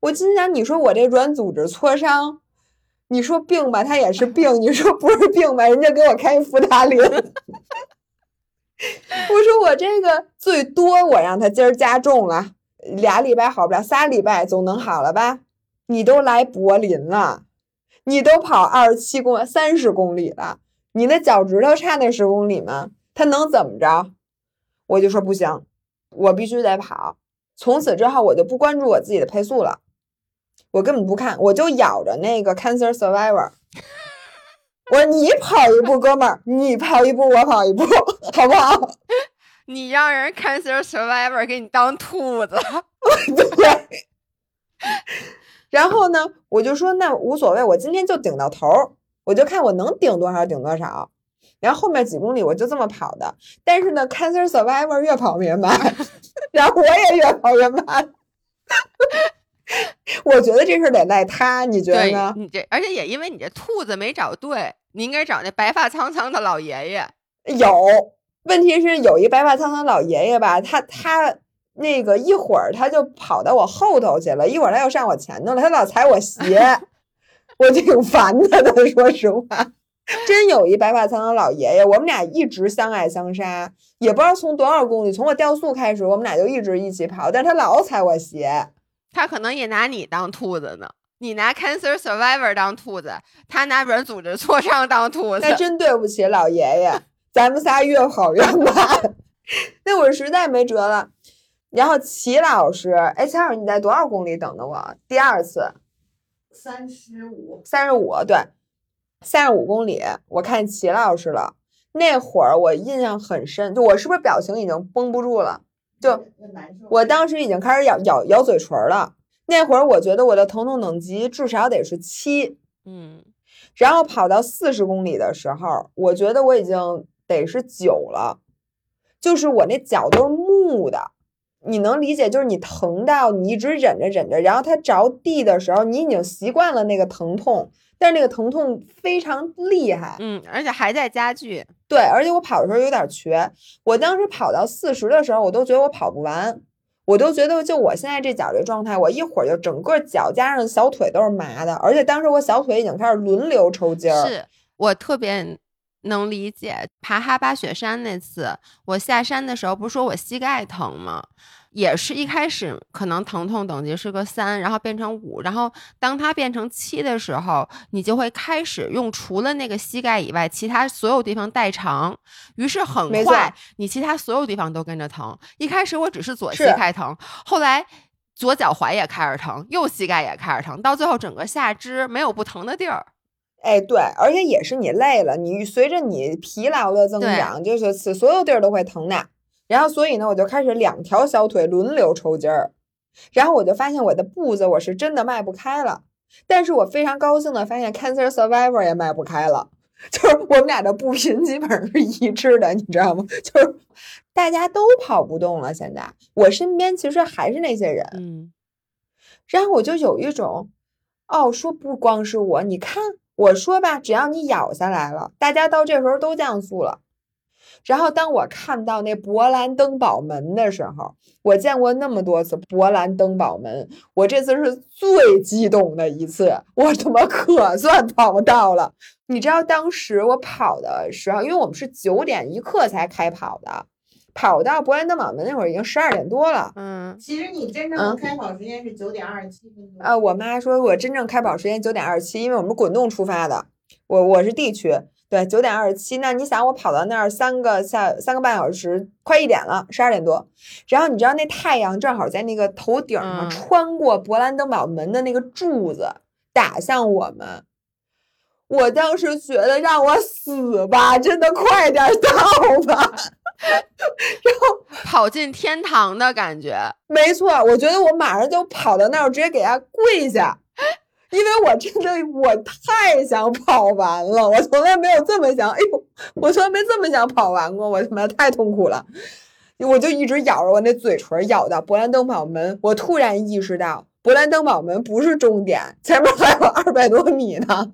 我心想，你说我这软组织挫伤，你说病吧，它也是病；你说不是病吧，人家给我开福达林。*laughs* 我说我这个最多我让他今儿加重了，俩礼拜好不了，仨礼拜总能好了吧？你都来柏林了，你都跑二十七公三十公里了，你那脚趾头差那十公里吗？他能怎么着？我就说不行，我必须得跑。从此之后，我就不关注我自己的配速了，我根本不看，我就咬着那个 Cancer Survivor。我说你跑一步，哥们儿，你跑一步，我跑一步，好不好？*laughs* 你让人 Cancer Survivor 给你当兔子，*laughs* 对。然后呢，我就说那无所谓，我今天就顶到头儿，我就看我能顶多少顶多少。然后后面几公里我就这么跑的，但是呢，Cancer Survivor 越跑越慢，*laughs* 然后我也越跑越慢。*laughs* 我觉得这事得赖他，你觉得呢？你这，而且也因为你这兔子没找对，你应该找那白发苍苍的老爷爷。有问题是有一白发苍苍老爷爷吧，他他那个一会儿他就跑到我后头去了，一会儿他又上我前头了，他老踩我鞋，*laughs* 我挺烦他的，*laughs* 说实话。真有一白发苍苍老爷爷，我们俩一直相爱相杀，也不知道从多少公里，从我掉速开始，我们俩就一直一起跑，但是他老踩我鞋。他可能也拿你当兔子呢，你拿 Cancer Survivor 当兔子，他拿软组织挫伤当兔子。那真对不起老爷爷，咱们仨越跑越慢，*laughs* 那我实在没辙了。然后齐老师，哎，齐老师你在多少公里等的我？第二次，三十五，三十五，对，三十五公里，我看齐老师了。那会儿我印象很深，就我是不是表情已经绷不住了？就我当时已经开始咬咬咬嘴唇了，那会儿我觉得我的疼痛等级至少得是七，嗯，然后跑到四十公里的时候，我觉得我已经得是九了，就是我那脚都是木的，你能理解？就是你疼到你一直忍着忍着，然后它着地的时候，你已经习惯了那个疼痛。但是那个疼痛非常厉害，嗯，而且还在加剧。对，而且我跑的时候有点瘸。我当时跑到四十的时候，我都觉得我跑不完，我都觉得就我现在这脚这状态，我一会儿就整个脚加上小腿都是麻的，而且当时我小腿已经开始轮流抽筋儿。是我特别能理解，爬哈巴雪山那次，我下山的时候不是说我膝盖疼吗？也是一开始可能疼痛等级是个三，然后变成五，然后当它变成七的时候，你就会开始用除了那个膝盖以外，其他所有地方代偿。于是很快，你其他所有地方都跟着疼。一开始我只是左膝盖疼，后来左脚踝也开始疼，右膝盖也开始疼，到最后整个下肢没有不疼的地儿。哎，对，而且也是你累了，你随着你疲劳的增长，就是所有地儿都会疼的。然后，所以呢，我就开始两条小腿轮流抽筋儿，然后我就发现我的步子我是真的迈不开了。但是我非常高兴的发现，Cancer Survivor 也迈不开了，*laughs* 就是我们俩的步频基本上是一致的，你知道吗？*laughs* 就是大家都跑不动了。现在我身边其实还是那些人，嗯。然后我就有一种，哦，说不光是我，你看我说吧，只要你咬下来了，大家到这时候都降速了。然后当我看到那勃兰登堡门的时候，我见过那么多次勃兰登堡门，我这次是最激动的一次，我他妈可算跑到了。你知道当时我跑的时候，因为我们是九点一刻才开跑的，跑到勃兰登堡门那会儿已经十二点多了。嗯，其实你真正的开跑时间是九点二十七分钟。啊，我妈说我真正开跑时间九点二十七，因为我们滚动出发的，我我是 D 区。对，九点二十七。那你想，我跑到那儿三个下三个半小时，快一点了，十二点多。然后你知道那太阳正好在那个头顶上，穿过勃兰登堡门的那个柱子打向我们。我当时觉得让我死吧，真的快点到吧。然后跑进天堂的感觉，没错。我觉得我马上就跑到那儿，直接给他跪下。因为我真的我太想跑完了，我从来没有这么想，哎呦，我从来没这么想跑完过，我他妈太痛苦了，我就一直咬着我那嘴唇，咬到勃兰登堡门，我突然意识到勃兰登堡门不是终点，前面还有二百多米呢，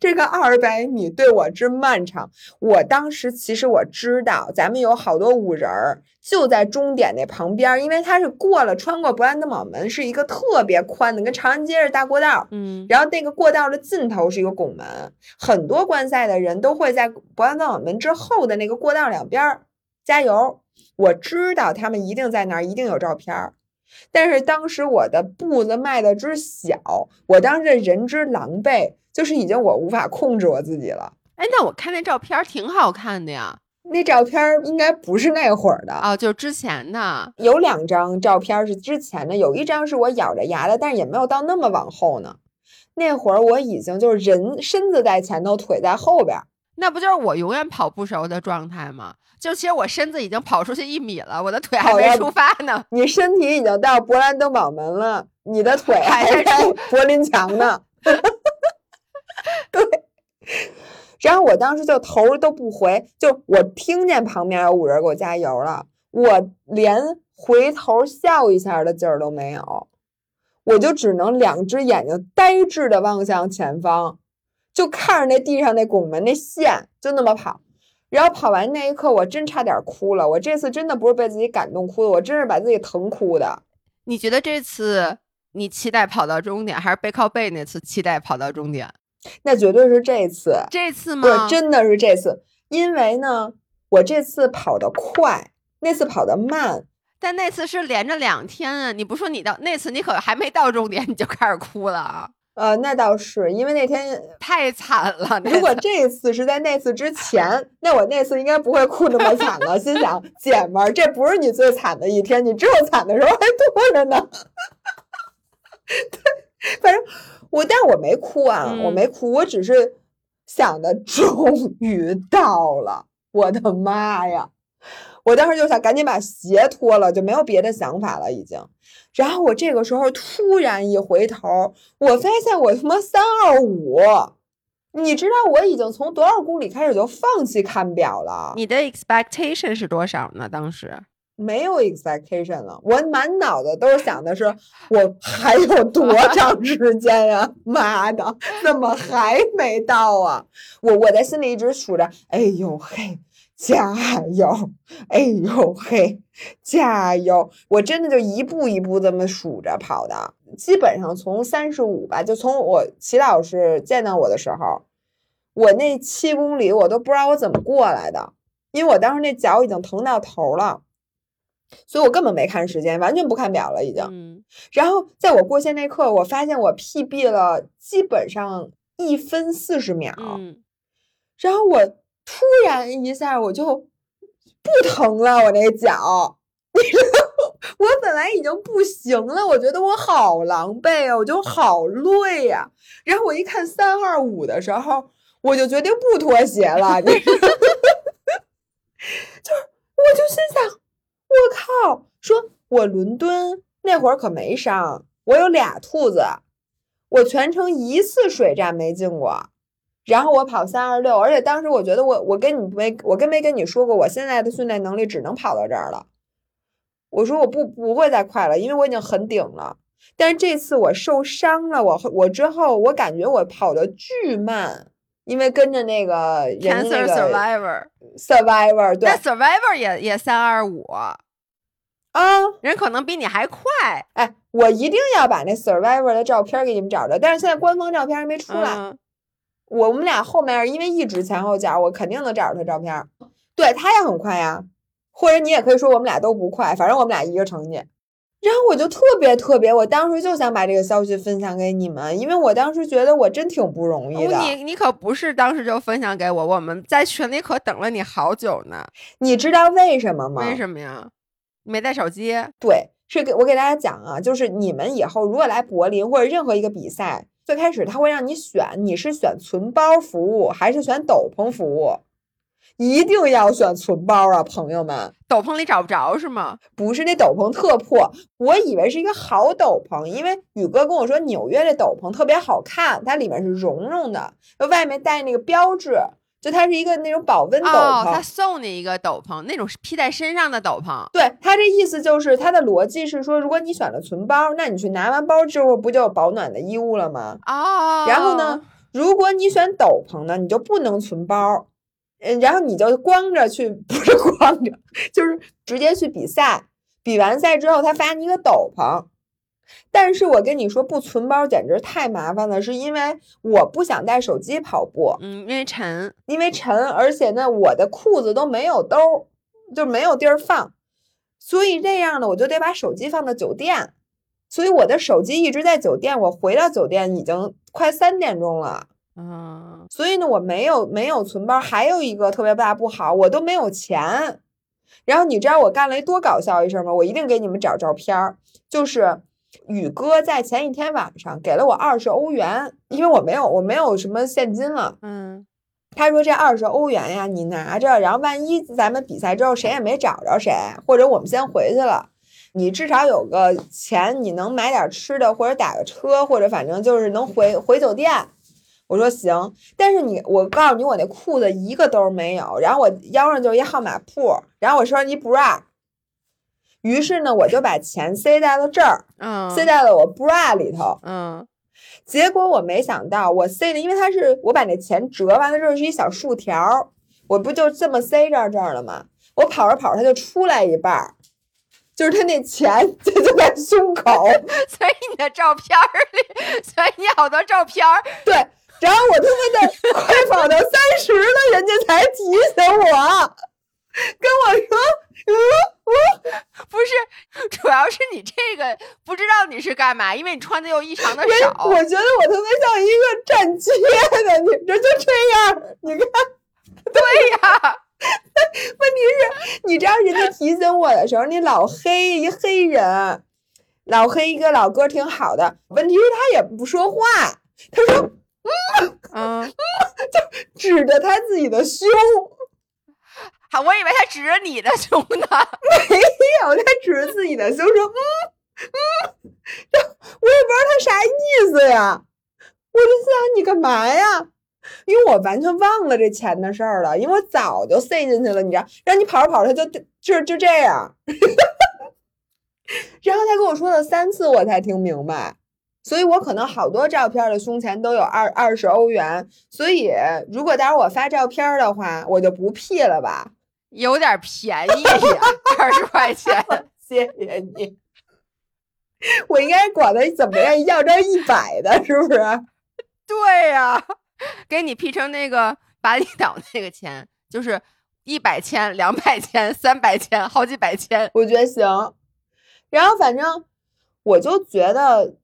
这个二百米对我之漫长。我当时其实我知道，咱们有好多五人儿就在终点那旁边，因为它是过了穿过勃兰登堡门，是一个特别宽的，跟长安街是大过道。嗯，然后那个过道的尽头是一个拱门，很多观赛的人都会在勃兰登堡门之后的那个过道两边加油。我知道他们一定在那儿，一定有照片儿。但是当时我的步子迈的之小，我当时的人之狼狈，就是已经我无法控制我自己了。哎，那我看那照片挺好看的呀。那照片应该不是那会儿的，哦，就是之前的。有两张照片是之前的，有一张是我咬着牙的，但是也没有到那么往后呢。那会儿我已经就是人身子在前头，腿在后边儿。那不就是我永远跑不熟的状态吗？就其实我身子已经跑出去一米了，我的腿还没出发呢。你身体已经到勃兰登堡门了，你的 *laughs* 腿还还在柏林墙呢。*laughs* *laughs* 对，然后我当时就头都不回，就我听见旁边有五人给我加油了，我连回头笑一下的劲儿都没有，我就只能两只眼睛呆滞的望向前方，就看着那地上那拱门那线，就那么跑。然后跑完那一刻，我真差点哭了。我这次真的不是被自己感动哭的，我真是把自己疼哭的。你觉得这次你期待跑到终点，还是背靠背那次期待跑到终点？那绝对是这次，这次吗？真的是这次，因为呢，我这次跑得快，那次跑得慢。但那次是连着两天啊！你不说你到那次你可还没到终点你就开始哭了啊，呃，那倒是，因为那天太惨了。如果这次是在那次之前，那我那次应该不会哭那么惨了。心想，姐们儿，这不是你最惨的一天，你之后惨的时候还多着呢。*laughs* 对，反正我，但我没哭啊，我嗯没哭，我只是想的，终于到了，我的妈呀！我当时就想赶紧把鞋脱了，就没有别的想法了，已经。然后我这个时候突然一回头，我发现我他妈三二五，你知道我已经从多少公里开始就放弃看表了，你的 expectation 是多少呢？当时没有 expectation 了，我满脑子都是想的是我还有多长时间呀、妈的，怎么还没到啊？我我在心里一直数着，哎呦嘿，加油，哎呦嘿，加油！我真的就一步一步这么数着跑的，基本上从三十五吧，就从我齐老师见到我的时候，我那七公里我都不知道我怎么过来的，因为我当时那脚已经疼到头了。所以我根本没看时间，完全不看表了，已经。嗯，然后在我过线那刻，我发现我 PB 了基本上一分四十秒，嗯，然后我突然一下我就不疼了，我那脚，你知道，我本来已经不行了，我觉得我好狼狈啊，我就好累呀、然后我一看三二五的时候，我就决定不脱鞋了，你知道，*laughs* 就是我就心想，我靠，说我伦敦那会儿可没伤，我有俩兔子，我全程一次水站没进过。然后我跑三二六，而且当时我觉得我我跟你没我跟没跟你说过，我现在的训练能力只能跑到这儿了。我说我不不会再快了，因为我已经很顶了。但是这次我受伤了，我我之后我感觉我跑的巨慢，因为跟着那个人 Cancer 那个 Survivor，Survivor 对那 Survivor 也也三二五，啊，人可能比你还快。哎，我一定要把那 Survivor 的照片给你们找着，但是现在官方照片还没出来。嗯我们俩后面因为一直前后脚，我肯定能找着他照片儿。对他也很快呀，或者你也可以说我们俩都不快，反正我们俩一个成绩。然后我就特别特别，我当时就想把这个消息分享给你们，因为我当时觉得我真挺不容易的。哦你你可不是当时就分享给我，我们在群里可等了你好久呢。你知道为什么吗？为什么呀？你没带手机？对，是给我给大家讲啊，就是你们以后如果来柏林或者任何一个比赛，最开始他会让你选，你是选存包服务还是选斗篷服务？一定要选存包啊，朋友们！斗篷里找不着是吗？不是那斗篷特破，我以为是一个好斗篷，因为宇哥跟我说纽约这斗篷特别好看，它里面是绒绒的，外面带那个标志，就它是一个那种保温斗哦，篷。他送你一个斗篷，那种是披在身上的斗篷。对他这意思就是，他的逻辑是说，如果你选了存包，那你去拿完包之后，不就有保暖的衣物了吗？哦，然后呢，如果你选斗篷呢，你就不能存包，嗯，然后你就光着去，*laughs* 不是光着，就是直接去比赛。比完赛之后，他发你一个斗篷。但是我跟你说，不存包简直太麻烦了，是因为我不想带手机跑步，嗯，因为沉，因为沉，而且呢，我的裤子都没有兜，就没有地儿放，所以这样呢，我就得把手机放到酒店，所以我的手机一直在酒店，我回到酒店已经快三点钟了，嗯，所以呢，我没有没有存包，还有一个特别大不好，我都没有钱。然后你知道我干了一多搞笑一事吗？我一定给你们找照片儿，就是。宇哥在前一天晚上给了我二十欧元，因为我没有我没有什么现金了。嗯，他说这二十欧元呀，你拿着，然后万一咱们比赛之后谁也没找着谁，或者我们先回去了，你至少有个钱，你能买点吃的，或者打个车，或者反正就是能回回酒店。我说行，但是你我告诉你，我那裤子一个兜没有，然后我腰上就一号码布，然后我说你 bra。于是呢，我就把钱塞在了这儿，嗯，塞在了我 bra 里头。嗯，结果我没想到，我塞的，因为它是我把那钱折完了之后是一小竖条，我不就这么塞这这儿了吗？我跑着跑着，它就出来一半儿，就是它那钱就就在胸口。*laughs* 所以你的照片里，所以你好多照片儿，对，然后我他妈的快跑到三十了，人家才提醒我，跟我说，嗯。不是，主要是你这个不知道你是干嘛，因为你穿的又异常的少。我觉得我特别像一个站街的，你这就这样，你看，*laughs* 对呀。问题是，你知道人家提醒我的时候，你老黑一黑人，老黑一个老哥挺好的。问题是，他也不说话，他说，嗯嗯嗯，就指着他自己的胸。好，我以为他指着你的胸呢，*laughs* 没有，他指着自己的胸说：“嗯嗯。”我也不知道他啥意思呀，我就想你干嘛呀？因为我完全忘了这钱的事儿了，因为我早就塞进去了，你知道，让你跑着跑着，他就就就这样。*laughs* 然后他跟我说了三次，我才听明白。所以我可能好多照片的胸前都有二二十欧元，所以如果待会儿我发照片的话，我就不 P 了吧。有点便宜呀，*laughs* 二十块钱，谢谢你。我应该管他怎么样要张一百的，是不是？*laughs* 对呀，*laughs* 给你 P 成那个巴厘岛那个钱，就是一百千、两百千、三百千，好几百千，我觉得行。然后反正我就觉得。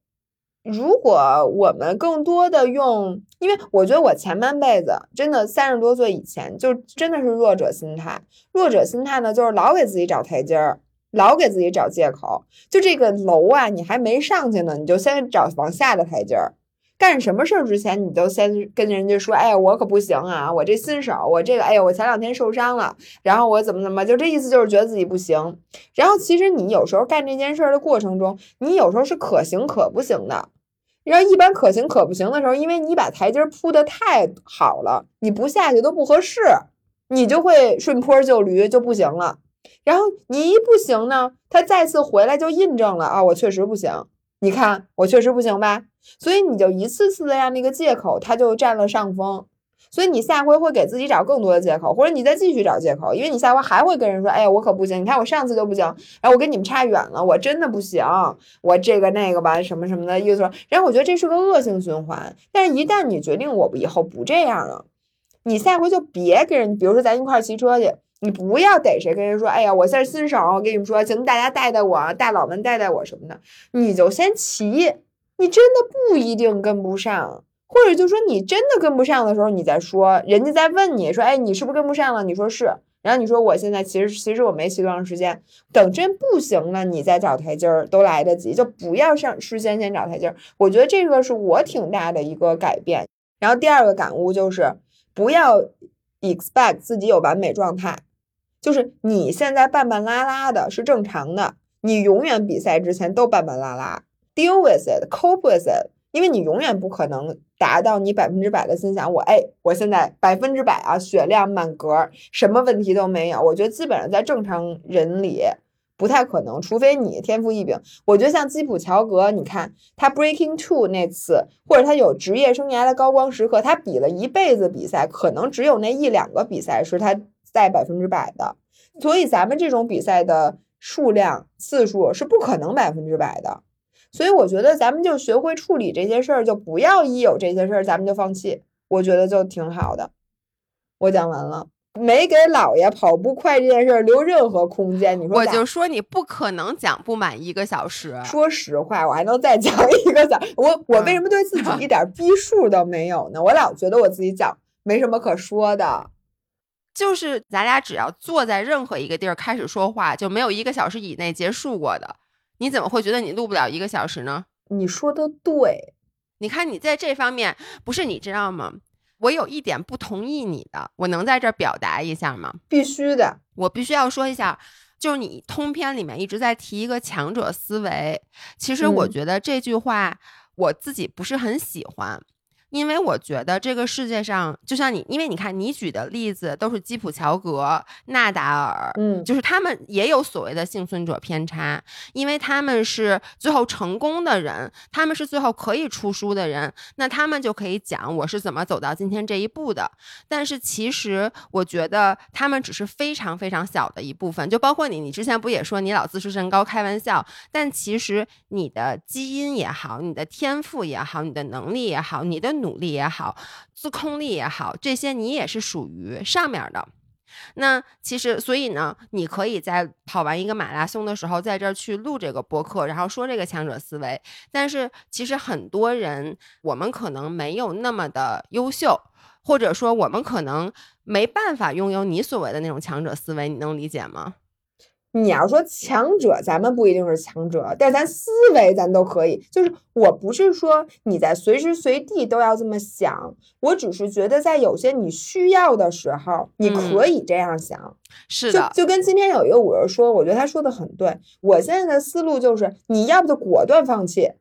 如果我们更多的用，因为我觉得我前半辈子真的三十多岁以前就真的是弱者心态。弱者心态呢，就是老给自己找台阶儿，老给自己找借口。就这个楼啊，你还没上去呢，你就先找往下的台阶儿。干什么事儿之前，你都先跟人家说：“哎呀，我可不行啊，我这新手，我这个，哎呀，我前两天受伤了，然后我怎么怎么，就这意思就是觉得自己不行。然后其实你有时候干这件事儿的过程中，你有时候是可行可不行的。”然后一般可行可不行的时候，因为你把台阶铺的太好了，你不下去都不合适，你就会顺坡就驴就不行了。然后你一不行呢，他再次回来就印证了啊，我确实不行。你看我确实不行吧？所以你就一次次的让那个借口他就占了上风。所以你下回会给自己找更多的借口，或者你再继续找借口，因为你下回还会跟人说：“哎呀，我可不行！你看我上次就不行，然后我跟你们差远了，我真的不行，我这个那个吧，什么什么的意思。”然后我觉得这是个恶性循环。但是，一旦你决定我以后不这样了，你下回就别跟人，比如说咱一块骑车去，你不要逮谁跟人说：“哎呀，我现在新手，我跟你们说，请大家带带我，大佬们带带我什么的。”你就先骑，你真的不一定跟不上。或者就说你真的跟不上的时候，你再说，人家再问你说，哎，你是不是跟不上了？你说是，然后你说我现在其实其实我没骑多长时间，等真不行了，你再找台阶儿都来得及，就不要上事先先找台阶儿。我觉得这个是我挺大的一个改变。然后第二个感悟就是不要 expect 自己有完美状态，就是你现在半半拉拉的是正常的，你永远比赛之前都半半拉拉，deal with it，cope with it。因为你永远不可能达到你百分之百的心想，我哎，我现在百分之百啊，血量满格，什么问题都没有。我觉得基本上在正常人里不太可能，除非你天赋异禀。我觉得像基普乔格，你看他 Breaking Two 那次，或者他有职业生涯的高光时刻，他比了一辈子比赛，可能只有那一两个比赛是他在百分之百的。所以咱们这种比赛的数量次数是不可能百分之百的。所以我觉得咱们就学会处理这些事儿，就不要一有这些事儿咱们就放弃。我觉得就挺好的。我讲完了，没给姥爷跑步快这件事儿留任何空间。你说我就说你不可能讲不满一个小时。说实话，我还能再讲一个小时。我我为什么对自己一点逼数都没有呢？我老觉得我自己讲没什么可说的。就是咱俩只要坐在任何一个地儿开始说话，就没有一个小时以内结束过的。你怎么会觉得你录不了一个小时呢？你说的对，你看你在这方面不是你知道吗？我有一点不同意你的，我能在这儿表达一下吗？必须的，我必须要说一下，就是你通篇里面一直在提一个强者思维，其实我觉得这句话我自己不是很喜欢。因为我觉得这个世界上，就像你，因为你看你举的例子都是基普乔格、纳达尔，嗯，就是他们也有所谓的幸存者偏差，因为他们是最后成功的人，他们是最后可以出书的人，那他们就可以讲我是怎么走到今天这一步的。但是其实我觉得他们只是非常非常小的一部分，就包括你，你之前不也说你老自视甚高，开玩笑，但其实你的基因也好，你的天赋也好，你的能力也好，你的。努力也好，自控力也好，这些你也是属于上面的。那其实，所以呢，你可以在跑完一个马拉松的时候，在这儿去录这个播客，然后说这个强者思维。但是，其实很多人，我们可能没有那么的优秀，或者说，我们可能没办法拥有你所谓的那种强者思维。你能理解吗？你要说强者，咱们不一定是强者，但咱思维咱都可以。就是我不是说你在随时随地都要这么想，我只是觉得在有些你需要的时候，你可以这样想。是的，就就跟今天有一个五人说，我觉得他说的很对。我现在的思路就是，你要不就果断放弃。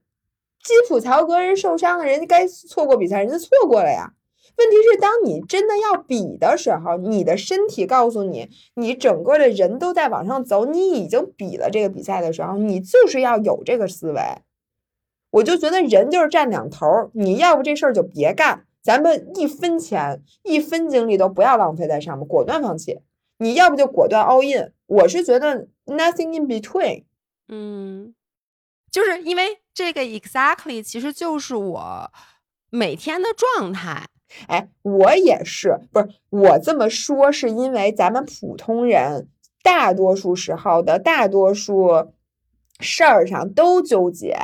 基普乔格人受伤了，人家该错过比赛，人家错过了呀。问题是，当你真的要比的时候，你的身体告诉你，你整个的人都在往上走，你已经比了这个比赛的时候，你就是要有这个思维。我就觉得人就是占两头，你要不这事儿就别干，咱们一分钱、一分精力都不要浪费在上面，果断放弃。你要不就果断 all in。我是觉得 nothing in between。嗯，就是因为这个 exactly，其实就是我每天的状态。哎，我也是，不是我这么说，是因为咱们普通人大多数时候的大多数事儿上都纠结。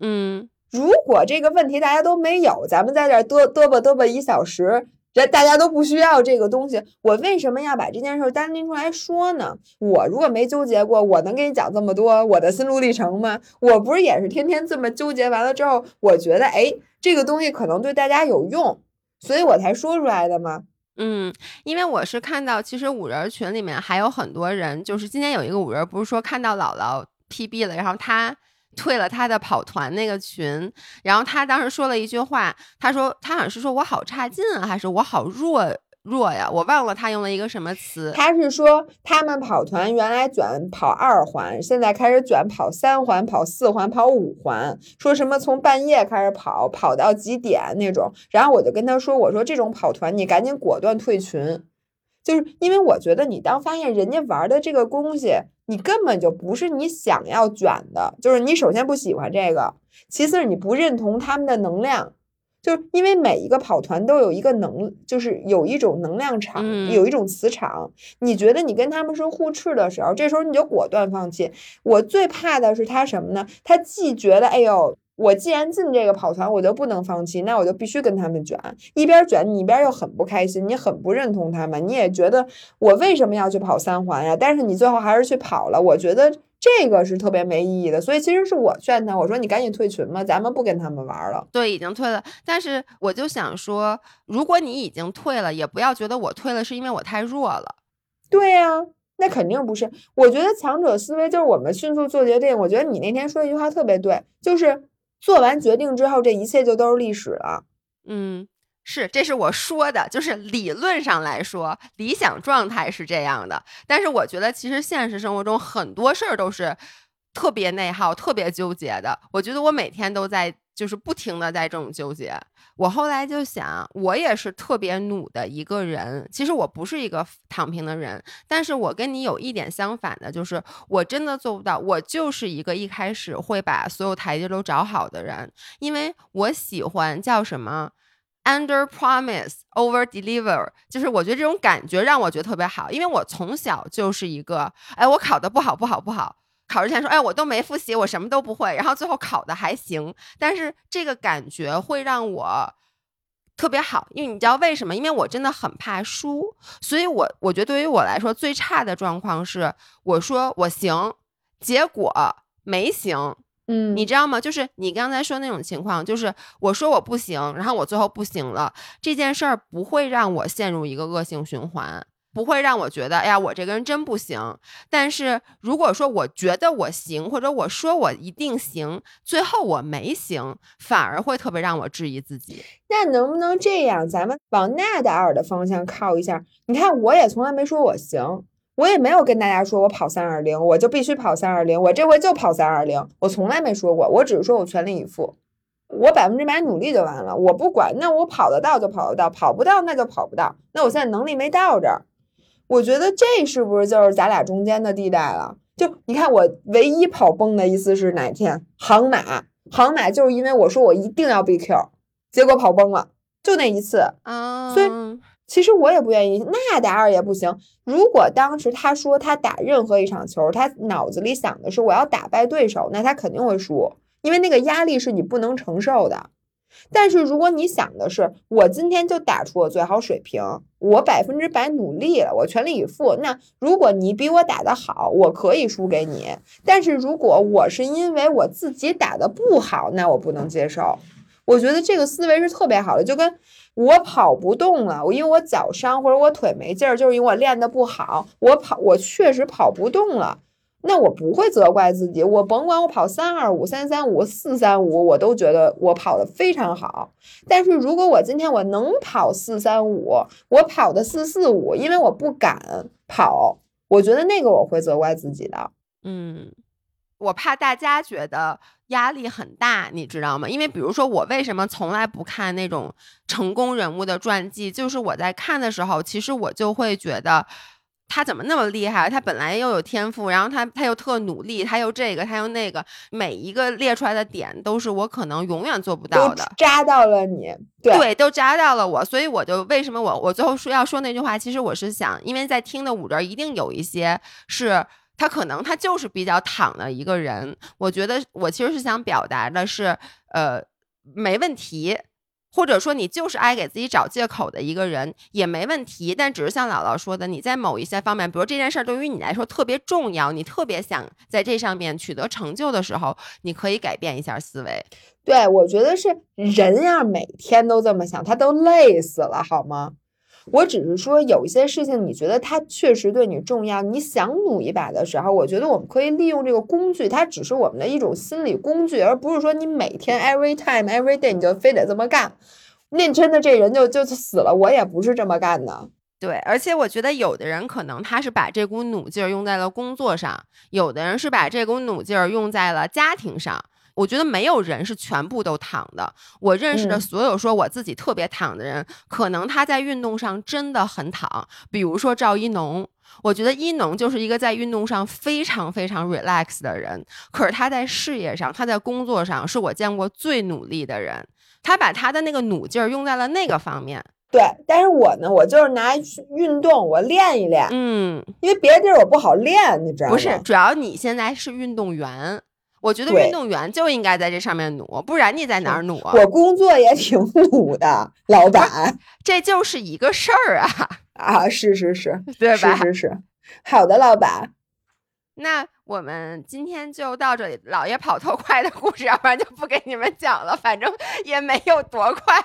嗯，如果这个问题大家都没有，咱们在这嘚嘚吧嘚吧一小时，这大家都不需要这个东西，我为什么要把这件事单拎出来说呢？我如果没纠结过，我能给你讲这么多我的心路历程吗？我不是也是天天这么纠结完了之后，我觉得哎，这个东西可能对大家有用。所以我才说出来的嘛。嗯，因为我是看到，其实五人群里面还有很多人，就是今天有一个五人，不是说看到姥姥 PB 了，然后他退了他的跑团那个群，然后他当时说了一句话，他说他好像是说我好差劲啊，还是我好弱。弱呀，我忘了他用了一个什么词。他是说他们跑团原来卷跑二环，现在开始卷跑三环、跑四环、跑五环，说什么从半夜开始跑，跑到几点那种。然后我就跟他说：“我说这种跑团你赶紧果断退群，就是因为我觉得你当发现人家玩的这个东西，你根本就不是你想要卷的，就是你首先不喜欢这个，其次是你不认同他们的能量。”就是因为每一个跑团都有一个能，就是有一种能量场，有一种磁场。你觉得你跟他们是互斥的时候，这时候你就果断放弃。我最怕的是他什么呢？他既觉得，哎呦，我既然进这个跑团，我就不能放弃，那我就必须跟他们卷。一边卷，你一边又很不开心，你很不认同他们，你也觉得我为什么要去跑三环呀？但是你最后还是去跑了，我觉得。这个是特别没意义的，所以其实是我劝他，我说你赶紧退群吧，咱们不跟他们玩了。对，已经退了。但是我就想说，如果你已经退了，也不要觉得我退了是因为我太弱了。对呀，那肯定不是。我觉得强者思维就是我们迅速做决定。我觉得你那天说一句话特别对，就是做完决定之后，这一切就都是历史了。嗯，是，这是我说的，就是理论上来说，理想状态是这样的。但是我觉得，其实现实生活中很多事儿都是特别内耗、特别纠结的。我觉得我每天都在，就是不停的在这种纠结。我后来就想，我也是特别努的一个人。其实我不是一个躺平的人，但是我跟你有一点相反的，就是我真的做不到。我就是一个一开始会把所有台阶都找好的人，因为我喜欢叫什么？Under promise, over deliver，就是我觉得这种感觉让我觉得特别好，因为我从小就是一个，哎，我考的不好，不好，不好，考试前说，哎，我都没复习，我什么都不会，然后最后考的还行，但是这个感觉会让我特别好，因为你知道为什么？因为我真的很怕输，所以我我觉得对于我来说最差的状况是，我说我行，结果没行。嗯，你知道吗？就是你刚才说那种情况，就是我说我不行，然后我最后不行了，这件事儿不会让我陷入一个恶性循环，不会让我觉得，哎呀，我这个人真不行。但是如果说我觉得我行，或者我说我一定行，最后我没行，反而会特别让我质疑自己。那能不能这样，咱们往纳达尔的方向靠一下？你看，我也从来没说我行。我也没有跟大家说我跑三二零，我就必须跑三二零，我这回就跑三二零，我从来没说过，我只是说我全力以赴，我百分之百努力就完了，我不管，那我跑得到就跑得到，跑不到那就跑不到，那我现在能力没到这儿，我觉得这是不是就是咱俩中间的地带了？就你看我唯一跑崩的一次是哪天？航马，航马就是因为我说我一定要 BQ，结果跑崩了，就那一次啊，所以。其实我也不愿意，纳达尔也不行。如果当时他说他打任何一场球，他脑子里想的是我要打败对手，那他肯定会输，因为那个压力是你不能承受的。但是如果你想的是我今天就打出我最好水平，我百分之百努力了，我全力以赴，那如果你比我打得好，我可以输给你。但是如果我是因为我自己打得不好，那我不能接受。我觉得这个思维是特别好的，就跟。我跑不动了，我因为我脚伤或者我腿没劲儿，就是因为我练的不好。我跑，我确实跑不动了，那我不会责怪自己。我甭管我跑三二五、三三五、四三五，我都觉得我跑的非常好。但是如果我今天我能跑四三五，我跑的四四五，因为我不敢跑，我觉得那个我会责怪自己的。嗯，我怕大家觉得。压力很大，你知道吗？因为比如说，我为什么从来不看那种成功人物的传记？就是我在看的时候，其实我就会觉得他怎么那么厉害？他本来又有天赋，然后他他又特努力，他又这个他又那个，每一个列出来的点都是我可能永远做不到的，扎到了你，对，都扎到了我，所以我就为什么我我最后说要说那句话？其实我是想，因为在听的五人一定有一些是。他可能他就是比较躺的一个人，我觉得我其实是想表达的是，呃，没问题，或者说你就是爱给自己找借口的一个人也没问题，但只是像姥姥说的，你在某一些方面，比如这件事儿对于你来说特别重要，你特别想在这上面取得成就的时候，你可以改变一下思维。对，我觉得是人要每天都这么想，他都累死了，好吗？我只是说，有一些事情你觉得它确实对你重要，你想努一把的时候，我觉得我们可以利用这个工具，它只是我们的一种心理工具，而不是说你每天 every time every day 你就非得这么干，那真的这人就就死了。我也不是这么干的。对，而且我觉得有的人可能他是把这股努劲儿用在了工作上，有的人是把这股努劲儿用在了家庭上。我觉得没有人是全部都躺的。我认识的所有说我自己特别躺的人，可能他在运动上真的很躺。比如说赵一农，我觉得一农就是一个在运动上非常非常 relax 的人。可是他在事业上，他在工作上是我见过最努力的人。他把他的那个努劲儿用在了那个方面。对，但是我呢，我就是拿运动我练一练。嗯，因为别的地儿我不好练，你知道吗？不是，主要你现在是运动员。我觉得运动员就应该在这上面努，不然你在哪儿努啊？我工作也挺努的，老板，这就是一个事儿啊 *laughs* 啊！是是是，对吧？是是是，好的，老板。那我们今天就到这里，老爷跑特快的故事，要不然就不给你们讲了，反正也没有多快。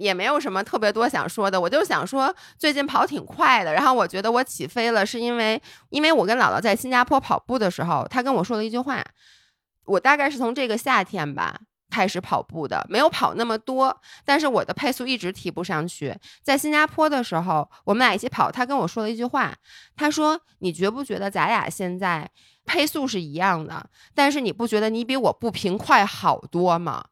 也没有什么特别多想说的，我就想说最近跑挺快的，然后我觉得我起飞了，是因为因为我跟姥姥在新加坡跑步的时候，她跟我说了一句话，我大概是从这个夏天吧开始跑步的，没有跑那么多，但是我的配速一直提不上去。在新加坡的时候，我们俩一起跑，他跟我说了一句话，他说：“你觉不觉得咱俩现在配速是一样的？但是你不觉得你比我步频快好多吗？”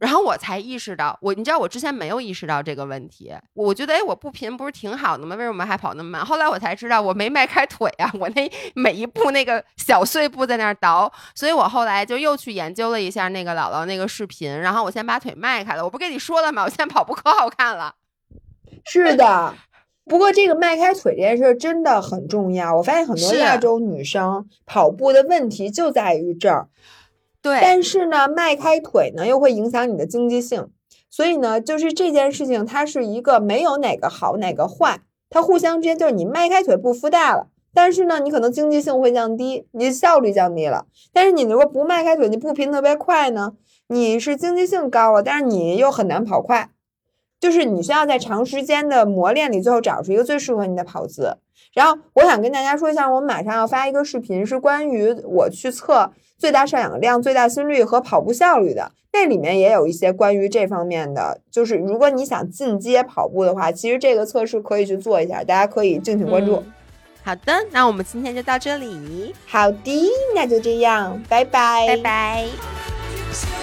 然后我才意识到，我你知道我之前没有意识到这个问题，我觉得哎，我不频不是挺好的吗？为什么还跑那么慢？后来我才知道我没迈开腿啊，我那每一步那个小碎步在那儿倒，所以我后来就又去研究了一下那个姥姥那个视频，然后我先把腿迈开了。我不跟你说了吗？我现在跑步可好看了。是的，不过这个迈开腿这件事真的很重要。我发现很多亚洲女生跑步的问题就在于这儿。对，但是呢，迈开腿呢又会影响你的经济性，所以呢，就是这件事情它是一个没有哪个好哪个坏，它互相之间就是你迈开腿步幅大了，但是呢，你可能经济性会降低，你的效率降低了。但是你如果不迈开腿，你步频特别快呢，你是经济性高了，但是你又很难跑快，就是你需要在长时间的磨练里，最后找出一个最适合你的跑姿。然后我想跟大家说一下，我马上要发一个视频，是关于我去测。最大摄氧量、最大心率和跑步效率的，那里面也有一些关于这方面的。就是如果你想进阶跑步的话，其实这个测试可以去做一下，大家可以敬请关注。好的，那我们今天就到这里。好的，那就这样，拜拜，拜拜。